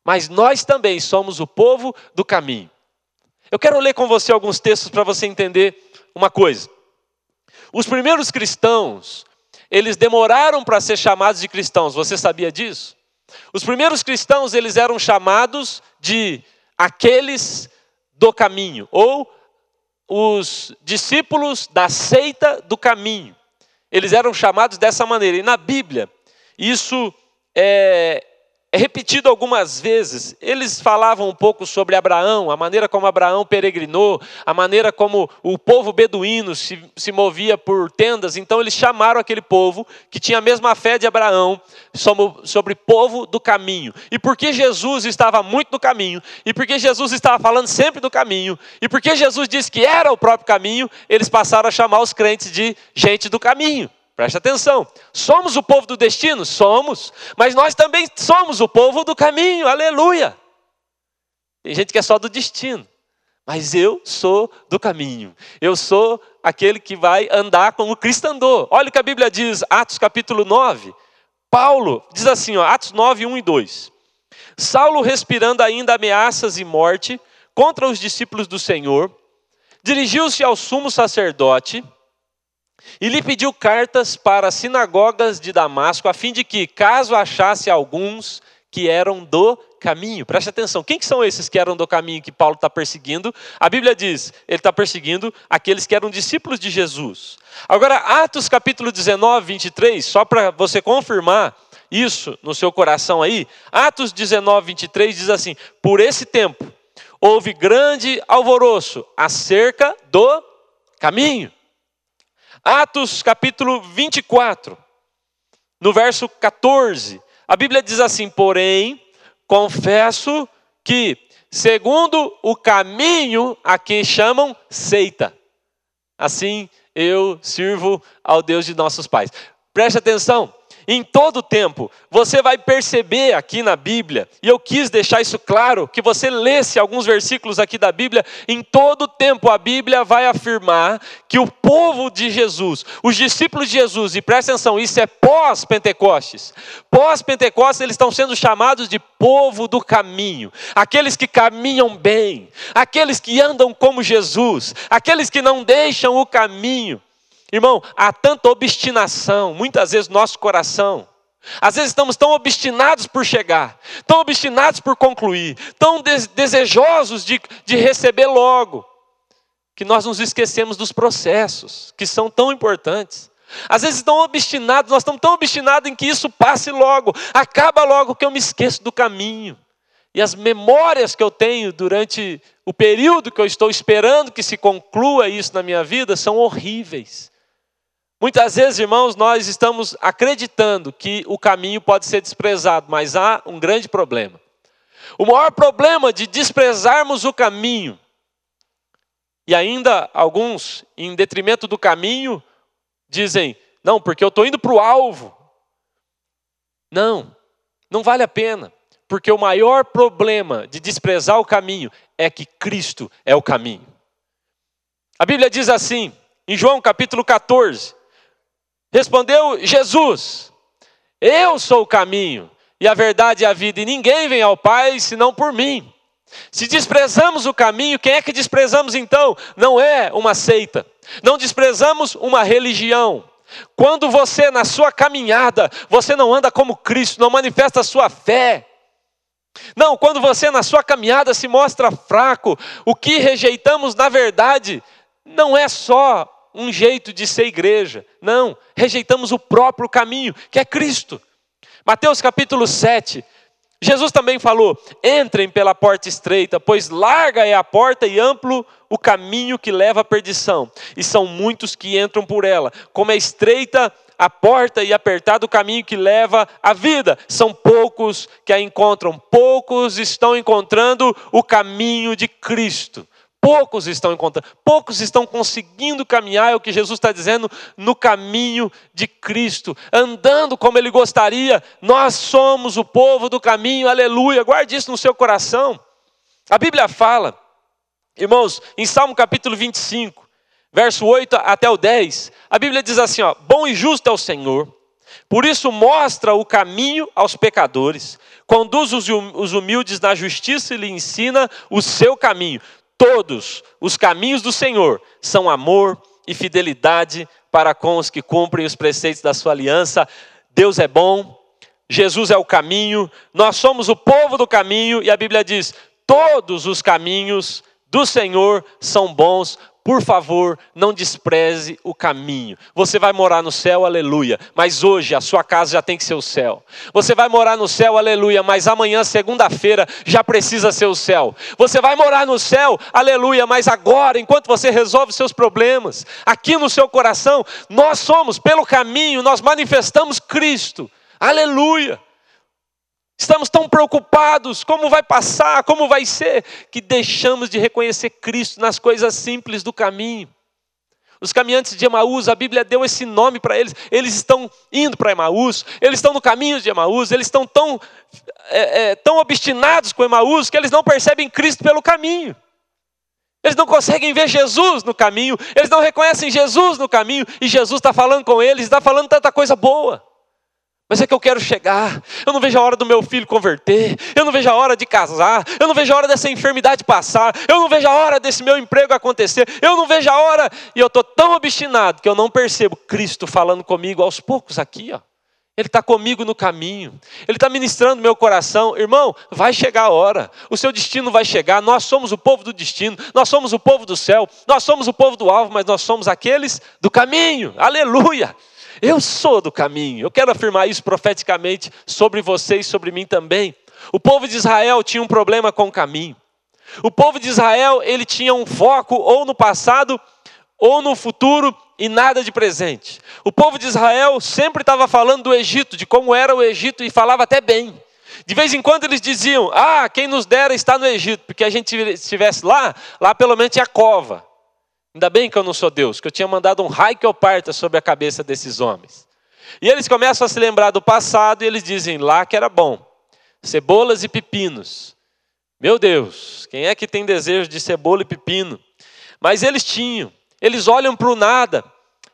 Mas nós também somos o povo do caminho. Eu quero ler com você alguns textos para você entender uma coisa. Os primeiros cristãos, eles demoraram para ser chamados de cristãos. Você sabia disso? Os primeiros cristãos, eles eram chamados de aqueles do caminho ou os discípulos da seita do caminho. Eles eram chamados dessa maneira. E na Bíblia, isso é, é repetido algumas vezes. Eles falavam um pouco sobre Abraão, a maneira como Abraão peregrinou, a maneira como o povo beduíno se, se movia por tendas. Então, eles chamaram aquele povo que tinha a mesma fé de Abraão sobre, sobre povo do caminho. E porque Jesus estava muito no caminho, e porque Jesus estava falando sempre do caminho, e porque Jesus disse que era o próprio caminho, eles passaram a chamar os crentes de gente do caminho. Preste atenção. Somos o povo do destino? Somos. Mas nós também somos o povo do caminho. Aleluia. Tem gente que é só do destino. Mas eu sou do caminho. Eu sou aquele que vai andar como Cristo andou. Olha o que a Bíblia diz, Atos capítulo 9. Paulo diz assim, ó, Atos 9, 1 e 2. Saulo, respirando ainda ameaças e morte contra os discípulos do Senhor, dirigiu-se ao sumo sacerdote e lhe pediu cartas para as sinagogas de Damasco, a fim de que, caso achasse alguns que eram do caminho, preste atenção, quem que são esses que eram do caminho que Paulo está perseguindo? A Bíblia diz, ele está perseguindo aqueles que eram discípulos de Jesus. Agora, Atos capítulo 19, 23, só para você confirmar isso no seu coração aí, Atos 19, 23 diz assim: Por esse tempo houve grande alvoroço acerca do caminho. Atos capítulo 24, no verso 14, a Bíblia diz assim: Porém, confesso que, segundo o caminho a quem chamam seita, assim eu sirvo ao Deus de nossos pais. Preste atenção, em todo o tempo. Você vai perceber aqui na Bíblia, e eu quis deixar isso claro, que você lesse alguns versículos aqui da Bíblia, em todo o tempo a Bíblia vai afirmar que o povo de Jesus, os discípulos de Jesus, e presta atenção, isso é pós-Pentecostes. Pós-Pentecostes eles estão sendo chamados de povo do caminho, aqueles que caminham bem, aqueles que andam como Jesus, aqueles que não deixam o caminho. Irmão, há tanta obstinação, muitas vezes no nosso coração. Às vezes estamos tão obstinados por chegar, tão obstinados por concluir, tão desejosos de, de receber logo, que nós nos esquecemos dos processos, que são tão importantes. Às vezes tão obstinados, nós estamos tão obstinados em que isso passe logo, acaba logo que eu me esqueço do caminho. E as memórias que eu tenho durante o período que eu estou esperando que se conclua isso na minha vida são horríveis. Muitas vezes, irmãos, nós estamos acreditando que o caminho pode ser desprezado, mas há um grande problema. O maior problema de desprezarmos o caminho, e ainda alguns, em detrimento do caminho, dizem: não, porque eu estou indo para o alvo. Não, não vale a pena, porque o maior problema de desprezar o caminho é que Cristo é o caminho. A Bíblia diz assim, em João capítulo 14, Respondeu Jesus: Eu sou o caminho e a verdade e a vida, e ninguém vem ao Pai senão por mim. Se desprezamos o caminho, quem é que desprezamos então? Não é uma seita, não desprezamos uma religião. Quando você, na sua caminhada, você não anda como Cristo, não manifesta a sua fé. Não, quando você, na sua caminhada, se mostra fraco, o que rejeitamos, na verdade, não é só um jeito de ser igreja. Não, rejeitamos o próprio caminho, que é Cristo. Mateus capítulo 7. Jesus também falou: entrem pela porta estreita, pois larga é a porta e amplo o caminho que leva à perdição, e são muitos que entram por ela. Como é estreita a porta e apertado o caminho que leva à vida, são poucos que a encontram, poucos estão encontrando o caminho de Cristo. Poucos estão encontrando, poucos estão conseguindo caminhar, é o que Jesus está dizendo, no caminho de Cristo, andando como Ele gostaria. Nós somos o povo do caminho, aleluia. Guarde isso no seu coração. A Bíblia fala, irmãos, em Salmo capítulo 25, verso 8 até o 10, a Bíblia diz assim: ó, Bom e justo é o Senhor, por isso mostra o caminho aos pecadores, conduz os humildes na justiça e lhe ensina o seu caminho. Todos os caminhos do Senhor são amor e fidelidade para com os que cumprem os preceitos da sua aliança. Deus é bom, Jesus é o caminho, nós somos o povo do caminho, e a Bíblia diz: todos os caminhos do Senhor são bons por favor, não despreze o caminho. Você vai morar no céu, aleluia, mas hoje a sua casa já tem que ser o céu. Você vai morar no céu, aleluia, mas amanhã, segunda-feira, já precisa ser o céu. Você vai morar no céu, aleluia, mas agora, enquanto você resolve seus problemas, aqui no seu coração, nós somos, pelo caminho, nós manifestamos Cristo, aleluia. Estamos tão preocupados, como vai passar, como vai ser, que deixamos de reconhecer Cristo nas coisas simples do caminho. Os caminhantes de Emaús, a Bíblia deu esse nome para eles. Eles estão indo para Emaús, eles estão no caminho de Emaús, eles estão tão, é, é, tão obstinados com Emaús que eles não percebem Cristo pelo caminho. Eles não conseguem ver Jesus no caminho, eles não reconhecem Jesus no caminho, e Jesus está falando com eles, está falando tanta coisa boa. Mas é que eu quero chegar. Eu não vejo a hora do meu filho converter. Eu não vejo a hora de casar. Eu não vejo a hora dessa enfermidade passar. Eu não vejo a hora desse meu emprego acontecer. Eu não vejo a hora. E eu estou tão obstinado que eu não percebo Cristo falando comigo aos poucos aqui, ó. Ele está comigo no caminho, Ele está ministrando meu coração. Irmão, vai chegar a hora, o seu destino vai chegar. Nós somos o povo do destino, nós somos o povo do céu, nós somos o povo do alvo, mas nós somos aqueles do caminho. Aleluia! Eu sou do caminho. Eu quero afirmar isso profeticamente sobre você e sobre mim também. O povo de Israel tinha um problema com o caminho. O povo de Israel, ele tinha um foco ou no passado ou no futuro e nada de presente. O povo de Israel sempre estava falando do Egito, de como era o Egito, e falava até bem. De vez em quando eles diziam: Ah, quem nos dera está no Egito, porque a gente estivesse lá, lá pelo menos tinha cova. Ainda bem que eu não sou Deus, que eu tinha mandado um raio que eu parta sobre a cabeça desses homens. E eles começam a se lembrar do passado e eles dizem: Lá que era bom, cebolas e pepinos. Meu Deus, quem é que tem desejo de cebola e pepino? Mas eles tinham. Eles olham para o nada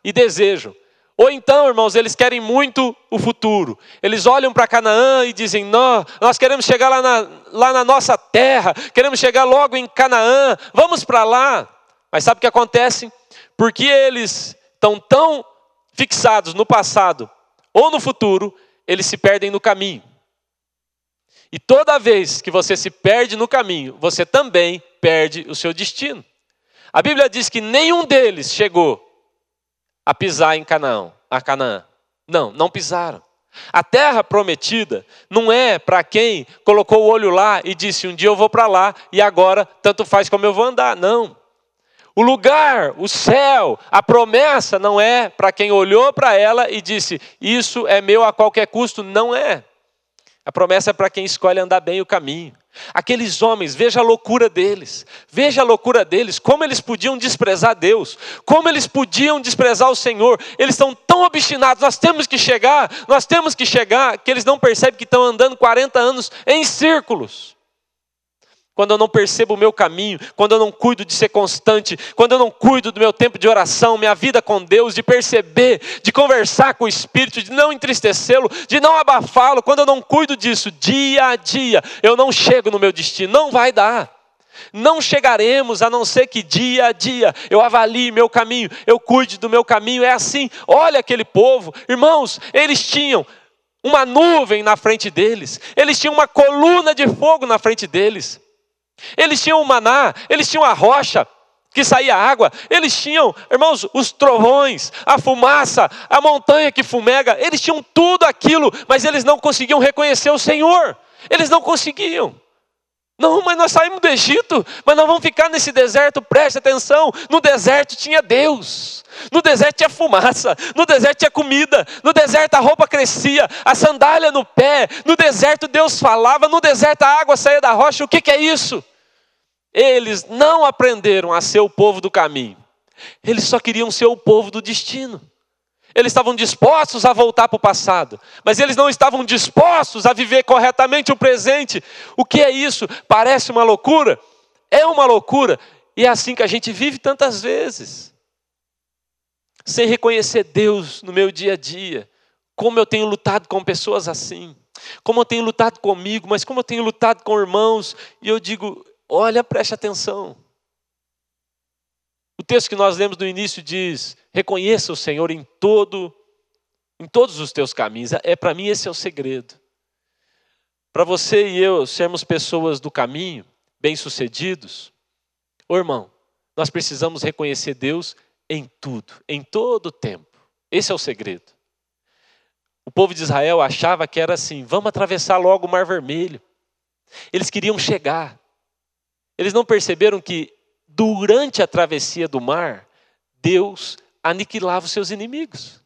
e desejam. Ou então, irmãos, eles querem muito o futuro. Eles olham para Canaã e dizem: nós, nós queremos chegar lá na, lá na nossa terra, queremos chegar logo em Canaã, vamos para lá. Mas sabe o que acontece? Porque eles estão tão fixados no passado ou no futuro, eles se perdem no caminho. E toda vez que você se perde no caminho, você também perde o seu destino. A Bíblia diz que nenhum deles chegou a pisar em Canaã, a Canaã. Não, não pisaram. A terra prometida não é para quem colocou o olho lá e disse: um dia eu vou para lá e agora tanto faz como eu vou andar. Não. O lugar, o céu, a promessa não é para quem olhou para ela e disse: Isso é meu a qualquer custo. Não é. A promessa é para quem escolhe andar bem o caminho. Aqueles homens, veja a loucura deles, veja a loucura deles, como eles podiam desprezar Deus, como eles podiam desprezar o Senhor. Eles estão tão obstinados, nós temos que chegar, nós temos que chegar, que eles não percebem que estão andando 40 anos em círculos quando eu não percebo o meu caminho, quando eu não cuido de ser constante, quando eu não cuido do meu tempo de oração, minha vida com Deus, de perceber, de conversar com o Espírito, de não entristecê-lo, de não abafá-lo, quando eu não cuido disso dia a dia, eu não chego no meu destino, não vai dar. Não chegaremos a não ser que dia a dia eu avalie meu caminho, eu cuide do meu caminho. É assim. Olha aquele povo, irmãos, eles tinham uma nuvem na frente deles, eles tinham uma coluna de fogo na frente deles. Eles tinham o maná, eles tinham a rocha que saía água, eles tinham, irmãos, os trovões, a fumaça, a montanha que fumega, eles tinham tudo aquilo, mas eles não conseguiam reconhecer o Senhor. Eles não conseguiam. Não, mas nós saímos do Egito, mas nós vamos ficar nesse deserto, preste atenção. No deserto tinha Deus, no deserto tinha fumaça, no deserto tinha comida, no deserto a roupa crescia, a sandália no pé, no deserto Deus falava, no deserto a água saía da rocha. O que, que é isso? Eles não aprenderam a ser o povo do caminho, eles só queriam ser o povo do destino. Eles estavam dispostos a voltar para o passado, mas eles não estavam dispostos a viver corretamente o presente. O que é isso? Parece uma loucura? É uma loucura, e é assim que a gente vive tantas vezes, sem reconhecer Deus no meu dia a dia. Como eu tenho lutado com pessoas assim, como eu tenho lutado comigo, mas como eu tenho lutado com irmãos, e eu digo: olha, preste atenção. O texto que nós lemos no início diz: reconheça o Senhor em todo, em todos os teus caminhos. É para mim esse é o segredo. Para você e eu sermos pessoas do caminho, bem-sucedidos, ô irmão, nós precisamos reconhecer Deus em tudo, em todo o tempo. Esse é o segredo. O povo de Israel achava que era assim: vamos atravessar logo o Mar Vermelho. Eles queriam chegar. Eles não perceberam que durante a travessia do mar, Deus aniquilava os seus inimigos.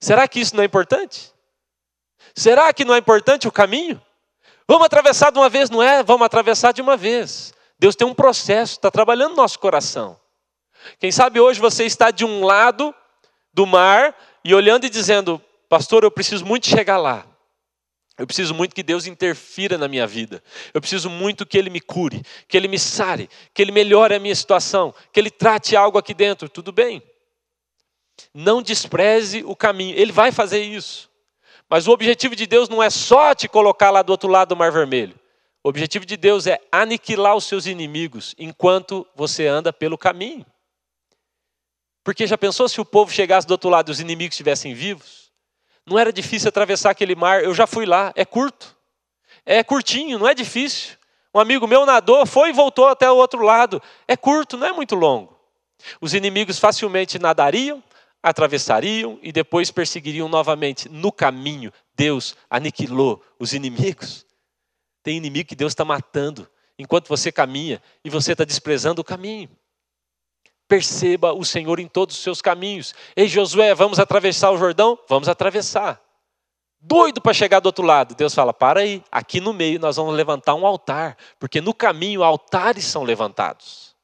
Será que isso não é importante? Será que não é importante o caminho? Vamos atravessar de uma vez, não é? Vamos atravessar de uma vez. Deus tem um processo, está trabalhando no nosso coração. Quem sabe hoje você está de um lado do mar e olhando e dizendo, pastor, eu preciso muito chegar lá. Eu preciso muito que Deus interfira na minha vida. Eu preciso muito que Ele me cure, que Ele me sare, que Ele melhore a minha situação, que Ele trate algo aqui dentro. Tudo bem. Não despreze o caminho. Ele vai fazer isso. Mas o objetivo de Deus não é só te colocar lá do outro lado do Mar Vermelho. O objetivo de Deus é aniquilar os seus inimigos enquanto você anda pelo caminho. Porque já pensou se o povo chegasse do outro lado e os inimigos estivessem vivos? Não era difícil atravessar aquele mar, eu já fui lá, é curto. É curtinho, não é difícil. Um amigo meu nadou, foi e voltou até o outro lado. É curto, não é muito longo. Os inimigos facilmente nadariam, atravessariam e depois perseguiriam novamente. No caminho, Deus aniquilou os inimigos. Tem inimigo que Deus está matando enquanto você caminha e você está desprezando o caminho. Perceba o Senhor em todos os seus caminhos. Ei, Josué, vamos atravessar o Jordão? Vamos atravessar. Doido para chegar do outro lado. Deus fala: para aí, aqui no meio nós vamos levantar um altar, porque no caminho altares são levantados.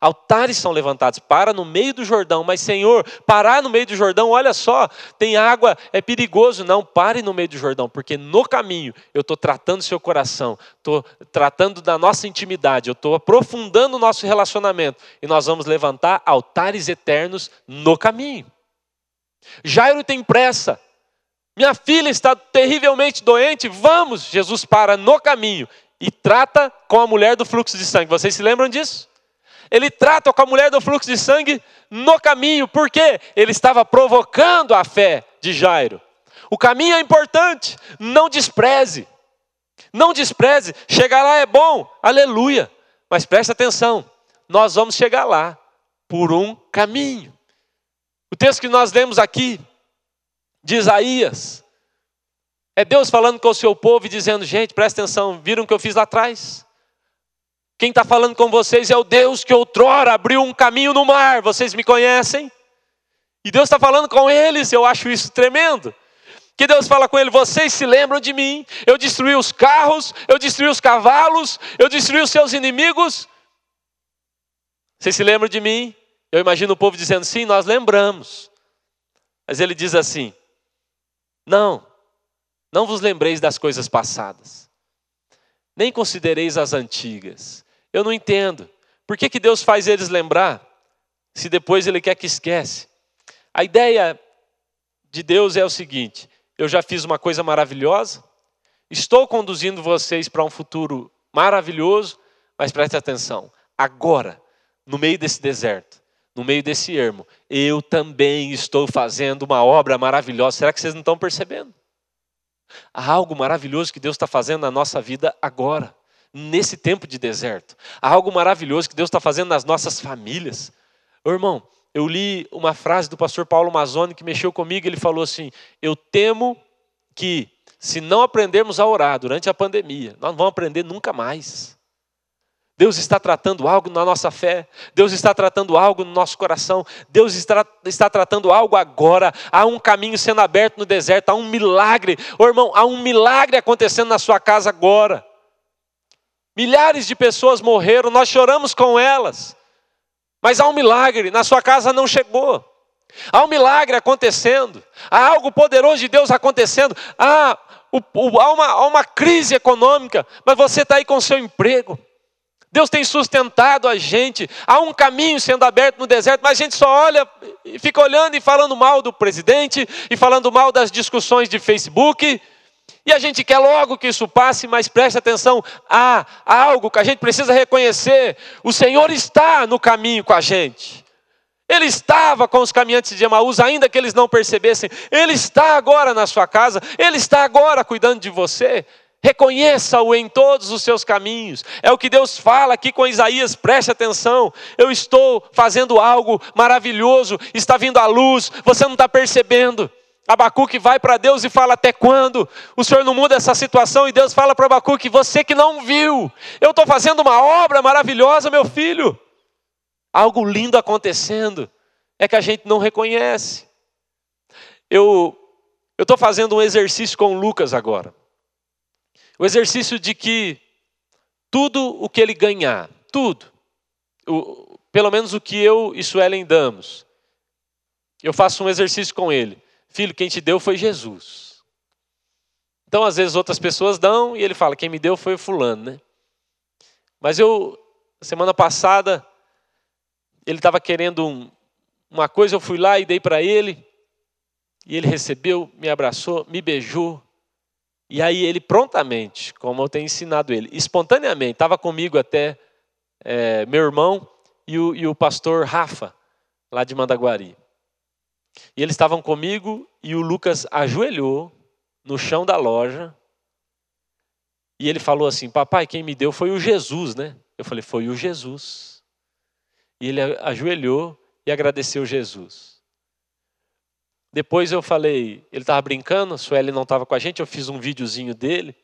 Altares são levantados, para no meio do Jordão, mas Senhor, parar no meio do Jordão, olha só, tem água, é perigoso. Não, pare no meio do Jordão, porque no caminho eu estou tratando seu coração, estou tratando da nossa intimidade, eu estou aprofundando o nosso relacionamento e nós vamos levantar altares eternos no caminho. Jairo tem pressa, minha filha está terrivelmente doente, vamos, Jesus para no caminho e trata com a mulher do fluxo de sangue. Vocês se lembram disso? Ele trata com a mulher do fluxo de sangue no caminho, porque ele estava provocando a fé de Jairo. O caminho é importante, não despreze. Não despreze, chegar lá é bom, aleluia. Mas preste atenção, nós vamos chegar lá por um caminho. O texto que nós lemos aqui, de Isaías, é Deus falando com o seu povo e dizendo: gente, presta atenção, viram o que eu fiz lá atrás? Quem está falando com vocês é o Deus que outrora abriu um caminho no mar. Vocês me conhecem? E Deus está falando com eles, eu acho isso tremendo. Que Deus fala com ele: vocês se lembram de mim? Eu destruí os carros, eu destruí os cavalos, eu destruí os seus inimigos. Vocês se lembram de mim? Eu imagino o povo dizendo: sim, nós lembramos. Mas ele diz assim: não, não vos lembreis das coisas passadas, nem considereis as antigas. Eu não entendo. Por que, que Deus faz eles lembrar, se depois Ele quer que esquece? A ideia de Deus é o seguinte: eu já fiz uma coisa maravilhosa, estou conduzindo vocês para um futuro maravilhoso, mas preste atenção, agora, no meio desse deserto, no meio desse ermo, eu também estou fazendo uma obra maravilhosa. Será que vocês não estão percebendo? Há algo maravilhoso que Deus está fazendo na nossa vida agora nesse tempo de deserto. Há algo maravilhoso que Deus está fazendo nas nossas famílias. Ô, irmão, eu li uma frase do pastor Paulo Mazzoni que mexeu comigo. Ele falou assim: Eu temo que, se não aprendermos a orar durante a pandemia, nós não vamos aprender nunca mais. Deus está tratando algo na nossa fé, Deus está tratando algo no nosso coração, Deus está, está tratando algo agora. Há um caminho sendo aberto no deserto, há um milagre, Ô, irmão, há um milagre acontecendo na sua casa agora. Milhares de pessoas morreram, nós choramos com elas. Mas há um milagre, na sua casa não chegou. Há um milagre acontecendo. Há algo poderoso de Deus acontecendo. Há, o, o, há, uma, há uma crise econômica, mas você está aí com o seu emprego. Deus tem sustentado a gente. Há um caminho sendo aberto no deserto, mas a gente só olha e fica olhando e falando mal do presidente e falando mal das discussões de Facebook. E a gente quer logo que isso passe, mas preste atenção, há algo que a gente precisa reconhecer: o Senhor está no caminho com a gente. Ele estava com os caminhantes de Emaús, ainda que eles não percebessem. Ele está agora na sua casa, ele está agora cuidando de você. Reconheça-o em todos os seus caminhos. É o que Deus fala aqui com Isaías, preste atenção. Eu estou fazendo algo maravilhoso, está vindo a luz, você não está percebendo. Abacuque vai para Deus e fala: Até quando? O Senhor não muda essa situação? E Deus fala para Abacuque: Você que não viu, eu estou fazendo uma obra maravilhosa, meu filho. Algo lindo acontecendo, é que a gente não reconhece. Eu estou fazendo um exercício com o Lucas agora. O exercício de que tudo o que ele ganhar, tudo, o, pelo menos o que eu e Suelen damos, eu faço um exercício com ele. Filho, quem te deu foi Jesus. Então, às vezes, outras pessoas dão e ele fala: quem me deu foi fulano, né? Mas eu, semana passada, ele estava querendo um, uma coisa, eu fui lá e dei para ele, e ele recebeu, me abraçou, me beijou, e aí ele prontamente, como eu tenho ensinado ele, espontaneamente, estava comigo até é, meu irmão e o, e o pastor Rafa, lá de Mandaguari. E eles estavam comigo e o Lucas ajoelhou no chão da loja e ele falou assim: Papai, quem me deu foi o Jesus, né? Eu falei: Foi o Jesus. E ele ajoelhou e agradeceu Jesus. Depois eu falei, ele estava brincando, a Sueli não estava com a gente, eu fiz um videozinho dele.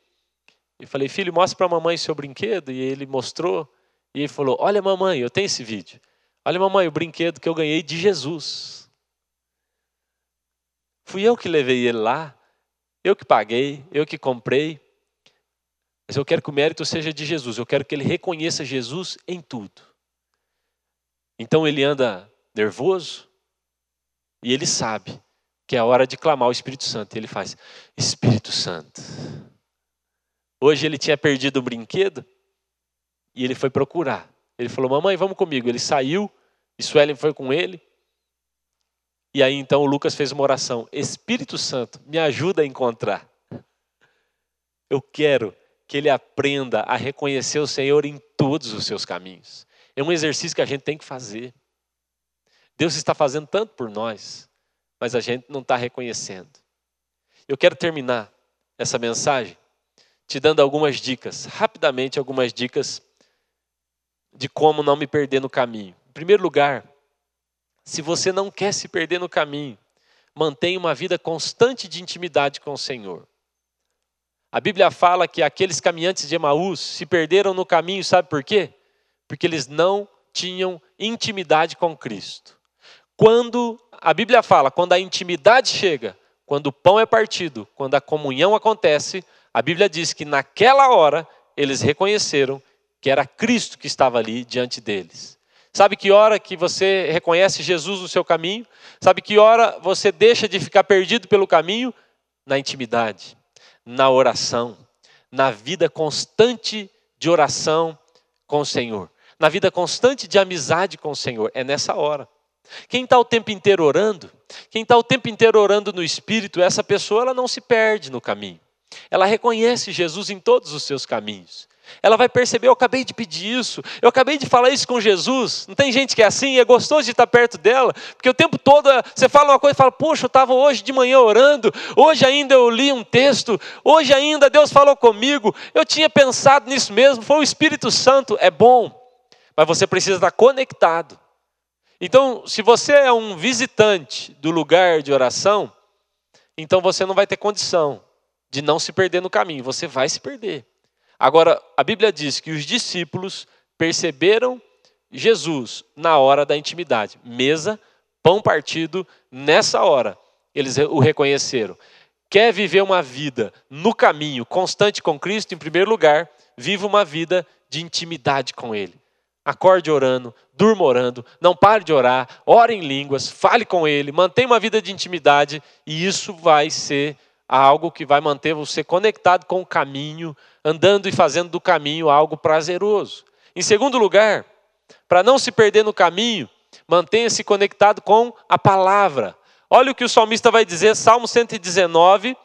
E falei, filho, mostra para a mamãe seu brinquedo. E ele mostrou. E ele falou: Olha, mamãe, eu tenho esse vídeo. Olha, mamãe, o brinquedo que eu ganhei de Jesus. Fui eu que levei ele lá, eu que paguei, eu que comprei. Mas eu quero que o mérito seja de Jesus. Eu quero que ele reconheça Jesus em tudo. Então ele anda nervoso e ele sabe que é a hora de clamar o Espírito Santo. E ele faz: Espírito Santo. Hoje ele tinha perdido o brinquedo e ele foi procurar. Ele falou: Mamãe, vamos comigo. Ele saiu, e Suelen foi com ele. E aí então o Lucas fez uma oração: Espírito Santo, me ajuda a encontrar. Eu quero que ele aprenda a reconhecer o Senhor em todos os seus caminhos. É um exercício que a gente tem que fazer. Deus está fazendo tanto por nós, mas a gente não está reconhecendo. Eu quero terminar essa mensagem te dando algumas dicas, rapidamente algumas dicas de como não me perder no caminho. Em primeiro lugar, se você não quer se perder no caminho, mantenha uma vida constante de intimidade com o Senhor. A Bíblia fala que aqueles caminhantes de Emaús se perderam no caminho, sabe por quê? Porque eles não tinham intimidade com Cristo. Quando a Bíblia fala, quando a intimidade chega, quando o pão é partido, quando a comunhão acontece, a Bíblia diz que naquela hora eles reconheceram que era Cristo que estava ali diante deles. Sabe que hora que você reconhece Jesus no seu caminho? Sabe que hora você deixa de ficar perdido pelo caminho? Na intimidade na oração, na vida constante de oração com o Senhor, na vida constante de amizade com o Senhor. É nessa hora. Quem está o tempo inteiro orando, quem está o tempo inteiro orando no Espírito, essa pessoa ela não se perde no caminho. Ela reconhece Jesus em todos os seus caminhos. Ela vai perceber, eu acabei de pedir isso, eu acabei de falar isso com Jesus. Não tem gente que é assim, é gostoso de estar perto dela, porque o tempo todo você fala uma coisa e fala, poxa, eu estava hoje de manhã orando, hoje ainda eu li um texto, hoje ainda Deus falou comigo, eu tinha pensado nisso mesmo, foi o Espírito Santo, é bom, mas você precisa estar conectado. Então, se você é um visitante do lugar de oração, então você não vai ter condição de não se perder no caminho, você vai se perder. Agora, a Bíblia diz que os discípulos perceberam Jesus na hora da intimidade. Mesa, pão partido, nessa hora, eles o reconheceram. Quer viver uma vida no caminho, constante com Cristo, em primeiro lugar, viva uma vida de intimidade com Ele. Acorde orando, durma orando, não pare de orar, ore em línguas, fale com Ele, mantenha uma vida de intimidade, e isso vai ser algo que vai manter você conectado com o caminho, andando e fazendo do caminho algo prazeroso. Em segundo lugar, para não se perder no caminho, mantenha-se conectado com a palavra. Olha o que o salmista vai dizer, Salmo 119,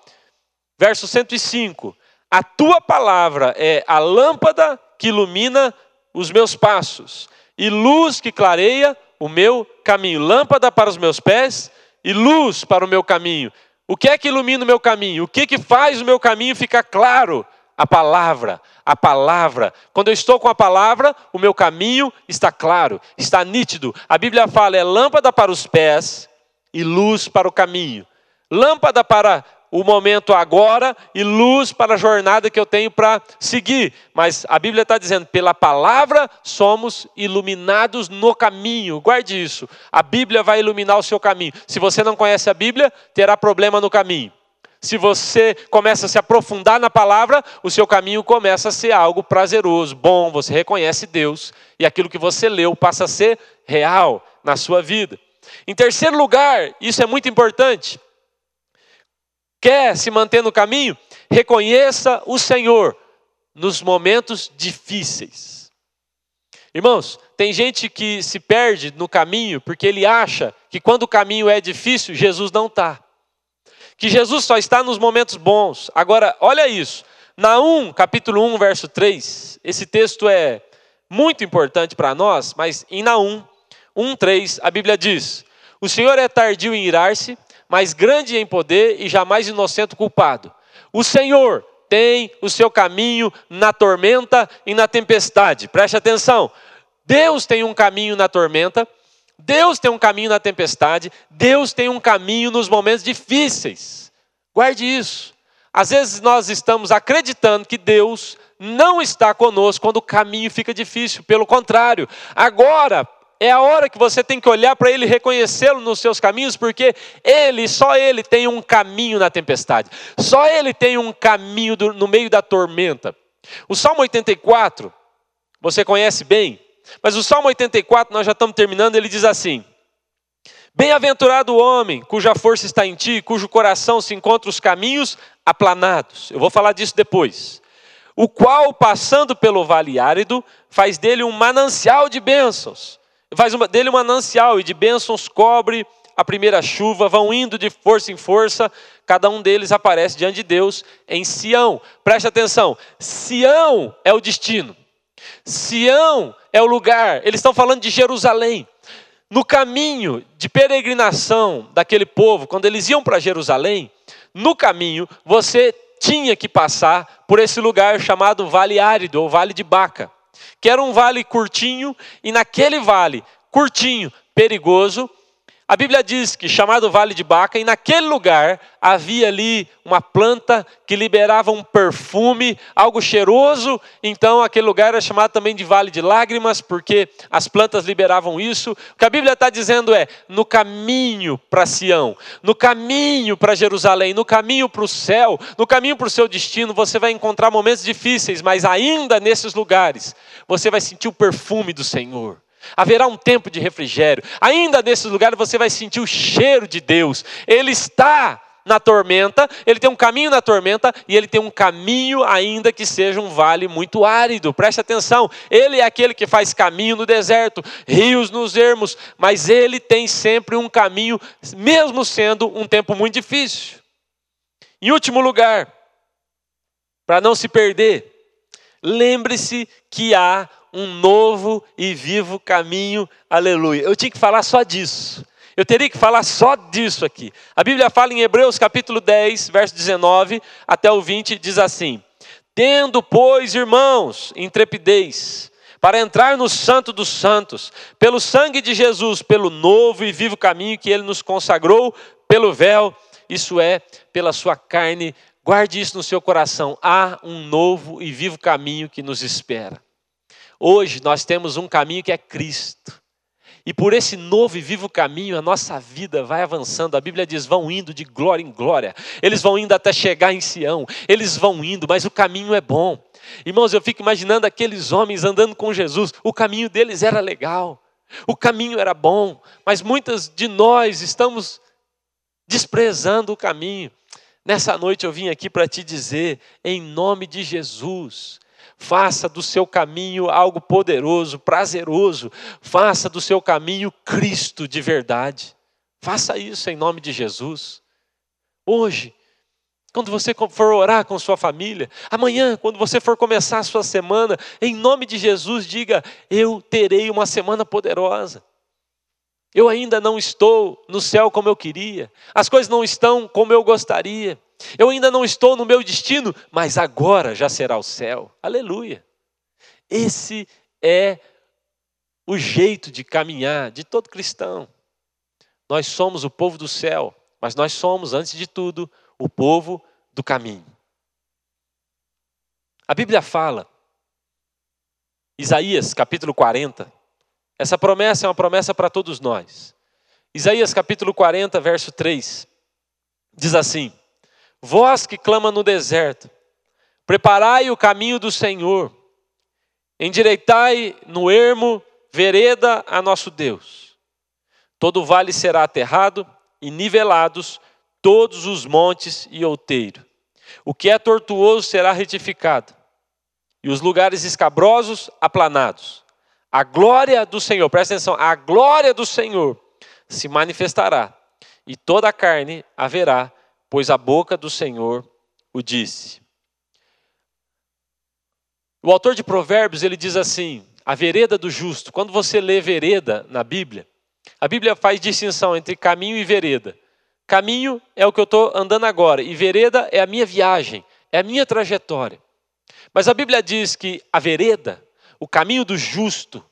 verso 105. A tua palavra é a lâmpada que ilumina os meus passos e luz que clareia o meu caminho. Lâmpada para os meus pés e luz para o meu caminho. O que é que ilumina o meu caminho? O que, que faz o meu caminho ficar claro? A palavra, a palavra. Quando eu estou com a palavra, o meu caminho está claro, está nítido. A Bíblia fala: é lâmpada para os pés e luz para o caminho. Lâmpada para o momento agora e luz para a jornada que eu tenho para seguir. Mas a Bíblia está dizendo: pela palavra somos iluminados no caminho. Guarde isso. A Bíblia vai iluminar o seu caminho. Se você não conhece a Bíblia, terá problema no caminho. Se você começa a se aprofundar na palavra, o seu caminho começa a ser algo prazeroso, bom, você reconhece Deus e aquilo que você leu passa a ser real na sua vida. Em terceiro lugar, isso é muito importante, quer se manter no caminho, reconheça o Senhor nos momentos difíceis. Irmãos, tem gente que se perde no caminho porque ele acha que quando o caminho é difícil, Jesus não está. Que Jesus só está nos momentos bons. Agora, olha isso. Naum, capítulo 1, verso 3, esse texto é muito importante para nós, mas em Naum 1:3 a Bíblia diz: O Senhor é tardio em irar-se, mas grande em poder e jamais inocente culpado. O Senhor tem o seu caminho na tormenta e na tempestade. Preste atenção. Deus tem um caminho na tormenta, Deus tem um caminho na tempestade, Deus tem um caminho nos momentos difíceis. Guarde isso. Às vezes nós estamos acreditando que Deus não está conosco quando o caminho fica difícil. Pelo contrário, agora é a hora que você tem que olhar para Ele e reconhecê-lo nos seus caminhos, porque Ele, só Ele tem um caminho na tempestade, só Ele tem um caminho do, no meio da tormenta. O Salmo 84, você conhece bem, mas o Salmo 84, nós já estamos terminando, ele diz assim: Bem-aventurado o homem cuja força está em ti, cujo coração se encontra os caminhos aplanados. Eu vou falar disso depois o qual, passando pelo vale árido, faz dele um manancial de bênçãos. Faz uma, dele um manancial e de bênçãos cobre a primeira chuva, vão indo de força em força, cada um deles aparece diante de Deus em Sião. Preste atenção: Sião é o destino, Sião é o lugar, eles estão falando de Jerusalém. No caminho de peregrinação daquele povo, quando eles iam para Jerusalém, no caminho você tinha que passar por esse lugar chamado Vale Árido, ou Vale de Baca, que era um vale curtinho, e naquele vale curtinho, perigoso, a Bíblia diz que chamado Vale de Baca, e naquele lugar havia ali uma planta que liberava um perfume, algo cheiroso, então aquele lugar era chamado também de Vale de Lágrimas, porque as plantas liberavam isso. O que a Bíblia está dizendo é: no caminho para Sião, no caminho para Jerusalém, no caminho para o céu, no caminho para o seu destino, você vai encontrar momentos difíceis, mas ainda nesses lugares, você vai sentir o perfume do Senhor. Haverá um tempo de refrigério. Ainda nesse lugar você vai sentir o cheiro de Deus. Ele está na tormenta, ele tem um caminho na tormenta e ele tem um caminho ainda que seja um vale muito árido. Preste atenção, ele é aquele que faz caminho no deserto, rios nos ermos, mas ele tem sempre um caminho, mesmo sendo um tempo muito difícil. Em último lugar, para não se perder, lembre-se que há um novo e vivo caminho, aleluia. Eu tinha que falar só disso. Eu teria que falar só disso aqui. A Bíblia fala em Hebreus capítulo 10, verso 19 até o 20, diz assim: Tendo, pois, irmãos, intrepidez, para entrar no Santo dos Santos, pelo sangue de Jesus, pelo novo e vivo caminho que ele nos consagrou, pelo véu, isso é, pela sua carne. Guarde isso no seu coração. Há um novo e vivo caminho que nos espera. Hoje nós temos um caminho que é Cristo. E por esse novo e vivo caminho, a nossa vida vai avançando. A Bíblia diz: vão indo de glória em glória. Eles vão indo até chegar em Sião. Eles vão indo, mas o caminho é bom. Irmãos, eu fico imaginando aqueles homens andando com Jesus. O caminho deles era legal. O caminho era bom. Mas muitas de nós estamos desprezando o caminho. Nessa noite eu vim aqui para te dizer, em nome de Jesus, Faça do seu caminho algo poderoso, prazeroso. Faça do seu caminho Cristo de verdade. Faça isso em nome de Jesus. Hoje, quando você for orar com sua família, amanhã, quando você for começar a sua semana, em nome de Jesus, diga: Eu terei uma semana poderosa. Eu ainda não estou no céu como eu queria, as coisas não estão como eu gostaria, eu ainda não estou no meu destino, mas agora já será o céu. Aleluia. Esse é o jeito de caminhar de todo cristão. Nós somos o povo do céu, mas nós somos, antes de tudo, o povo do caminho. A Bíblia fala, Isaías capítulo 40, essa promessa é uma promessa para todos nós. Isaías capítulo 40, verso 3, diz assim: Vós que clama no deserto, preparai o caminho do Senhor, endireitai no ermo vereda a nosso Deus. Todo vale será aterrado e nivelados todos os montes e outeiro. O que é tortuoso será retificado, e os lugares escabrosos aplanados. A glória do Senhor, presta atenção, a glória do Senhor se manifestará, e toda a carne haverá, pois a boca do Senhor o disse. O autor de Provérbios, ele diz assim: a vereda do justo. Quando você lê vereda na Bíblia, a Bíblia faz distinção entre caminho e vereda. Caminho é o que eu estou andando agora, e vereda é a minha viagem, é a minha trajetória. Mas a Bíblia diz que a vereda, o caminho do justo,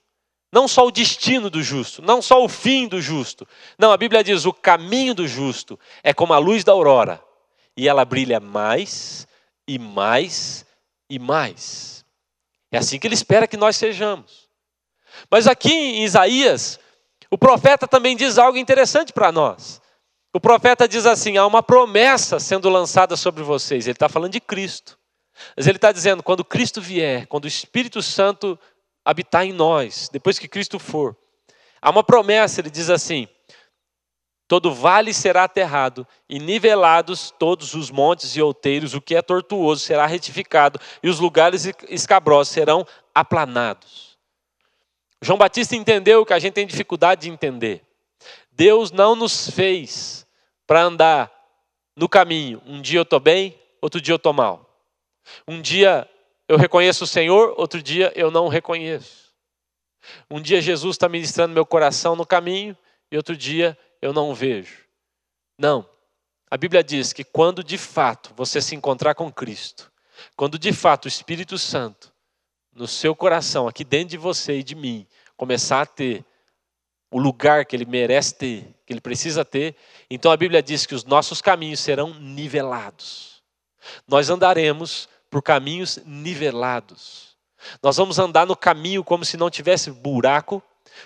não só o destino do justo, não só o fim do justo. Não, a Bíblia diz: o caminho do justo é como a luz da aurora, e ela brilha mais e mais e mais. É assim que ele espera que nós sejamos. Mas aqui em Isaías, o profeta também diz algo interessante para nós. O profeta diz assim: há uma promessa sendo lançada sobre vocês. Ele está falando de Cristo. Mas ele está dizendo: quando Cristo vier, quando o Espírito Santo habitar em nós, depois que Cristo for, há uma promessa, ele diz assim: todo vale será aterrado, e nivelados todos os montes e outeiros, o que é tortuoso será retificado, e os lugares escabrosos serão aplanados. João Batista entendeu o que a gente tem dificuldade de entender. Deus não nos fez para andar no caminho. Um dia eu estou bem, outro dia eu estou mal. Um dia eu reconheço o Senhor, outro dia eu não o reconheço. Um dia Jesus está ministrando meu coração no caminho e outro dia eu não o vejo. Não. A Bíblia diz que quando de fato você se encontrar com Cristo, quando de fato o Espírito Santo no seu coração, aqui dentro de você e de mim, começar a ter o lugar que ele merece ter, que ele precisa ter, então a Bíblia diz que os nossos caminhos serão nivelados. Nós andaremos por caminhos nivelados. Nós vamos andar no caminho como se não tivesse buraco,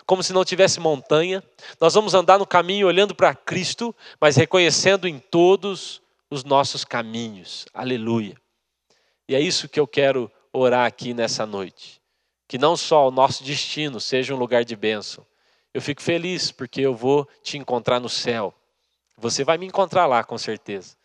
como se não tivesse montanha. Nós vamos andar no caminho olhando para Cristo, mas reconhecendo em todos os nossos caminhos. Aleluia. E é isso que eu quero orar aqui nessa noite. Que não só o nosso destino seja um lugar de bênção. Eu fico feliz porque eu vou te encontrar no céu. Você vai me encontrar lá, com certeza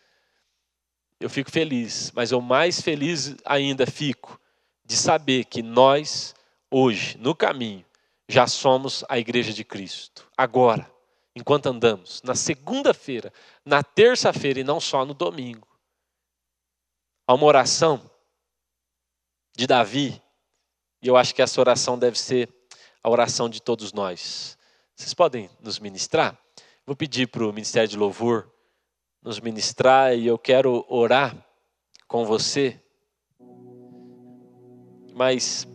eu fico feliz, mas eu mais feliz ainda fico de saber que nós, hoje, no caminho, já somos a igreja de Cristo. Agora, enquanto andamos, na segunda-feira, na terça-feira e não só no domingo. Há uma oração de Davi, e eu acho que essa oração deve ser a oração de todos nós. Vocês podem nos ministrar? Vou pedir para o Ministério de Louvor nos ministrar e eu quero orar com você. Mas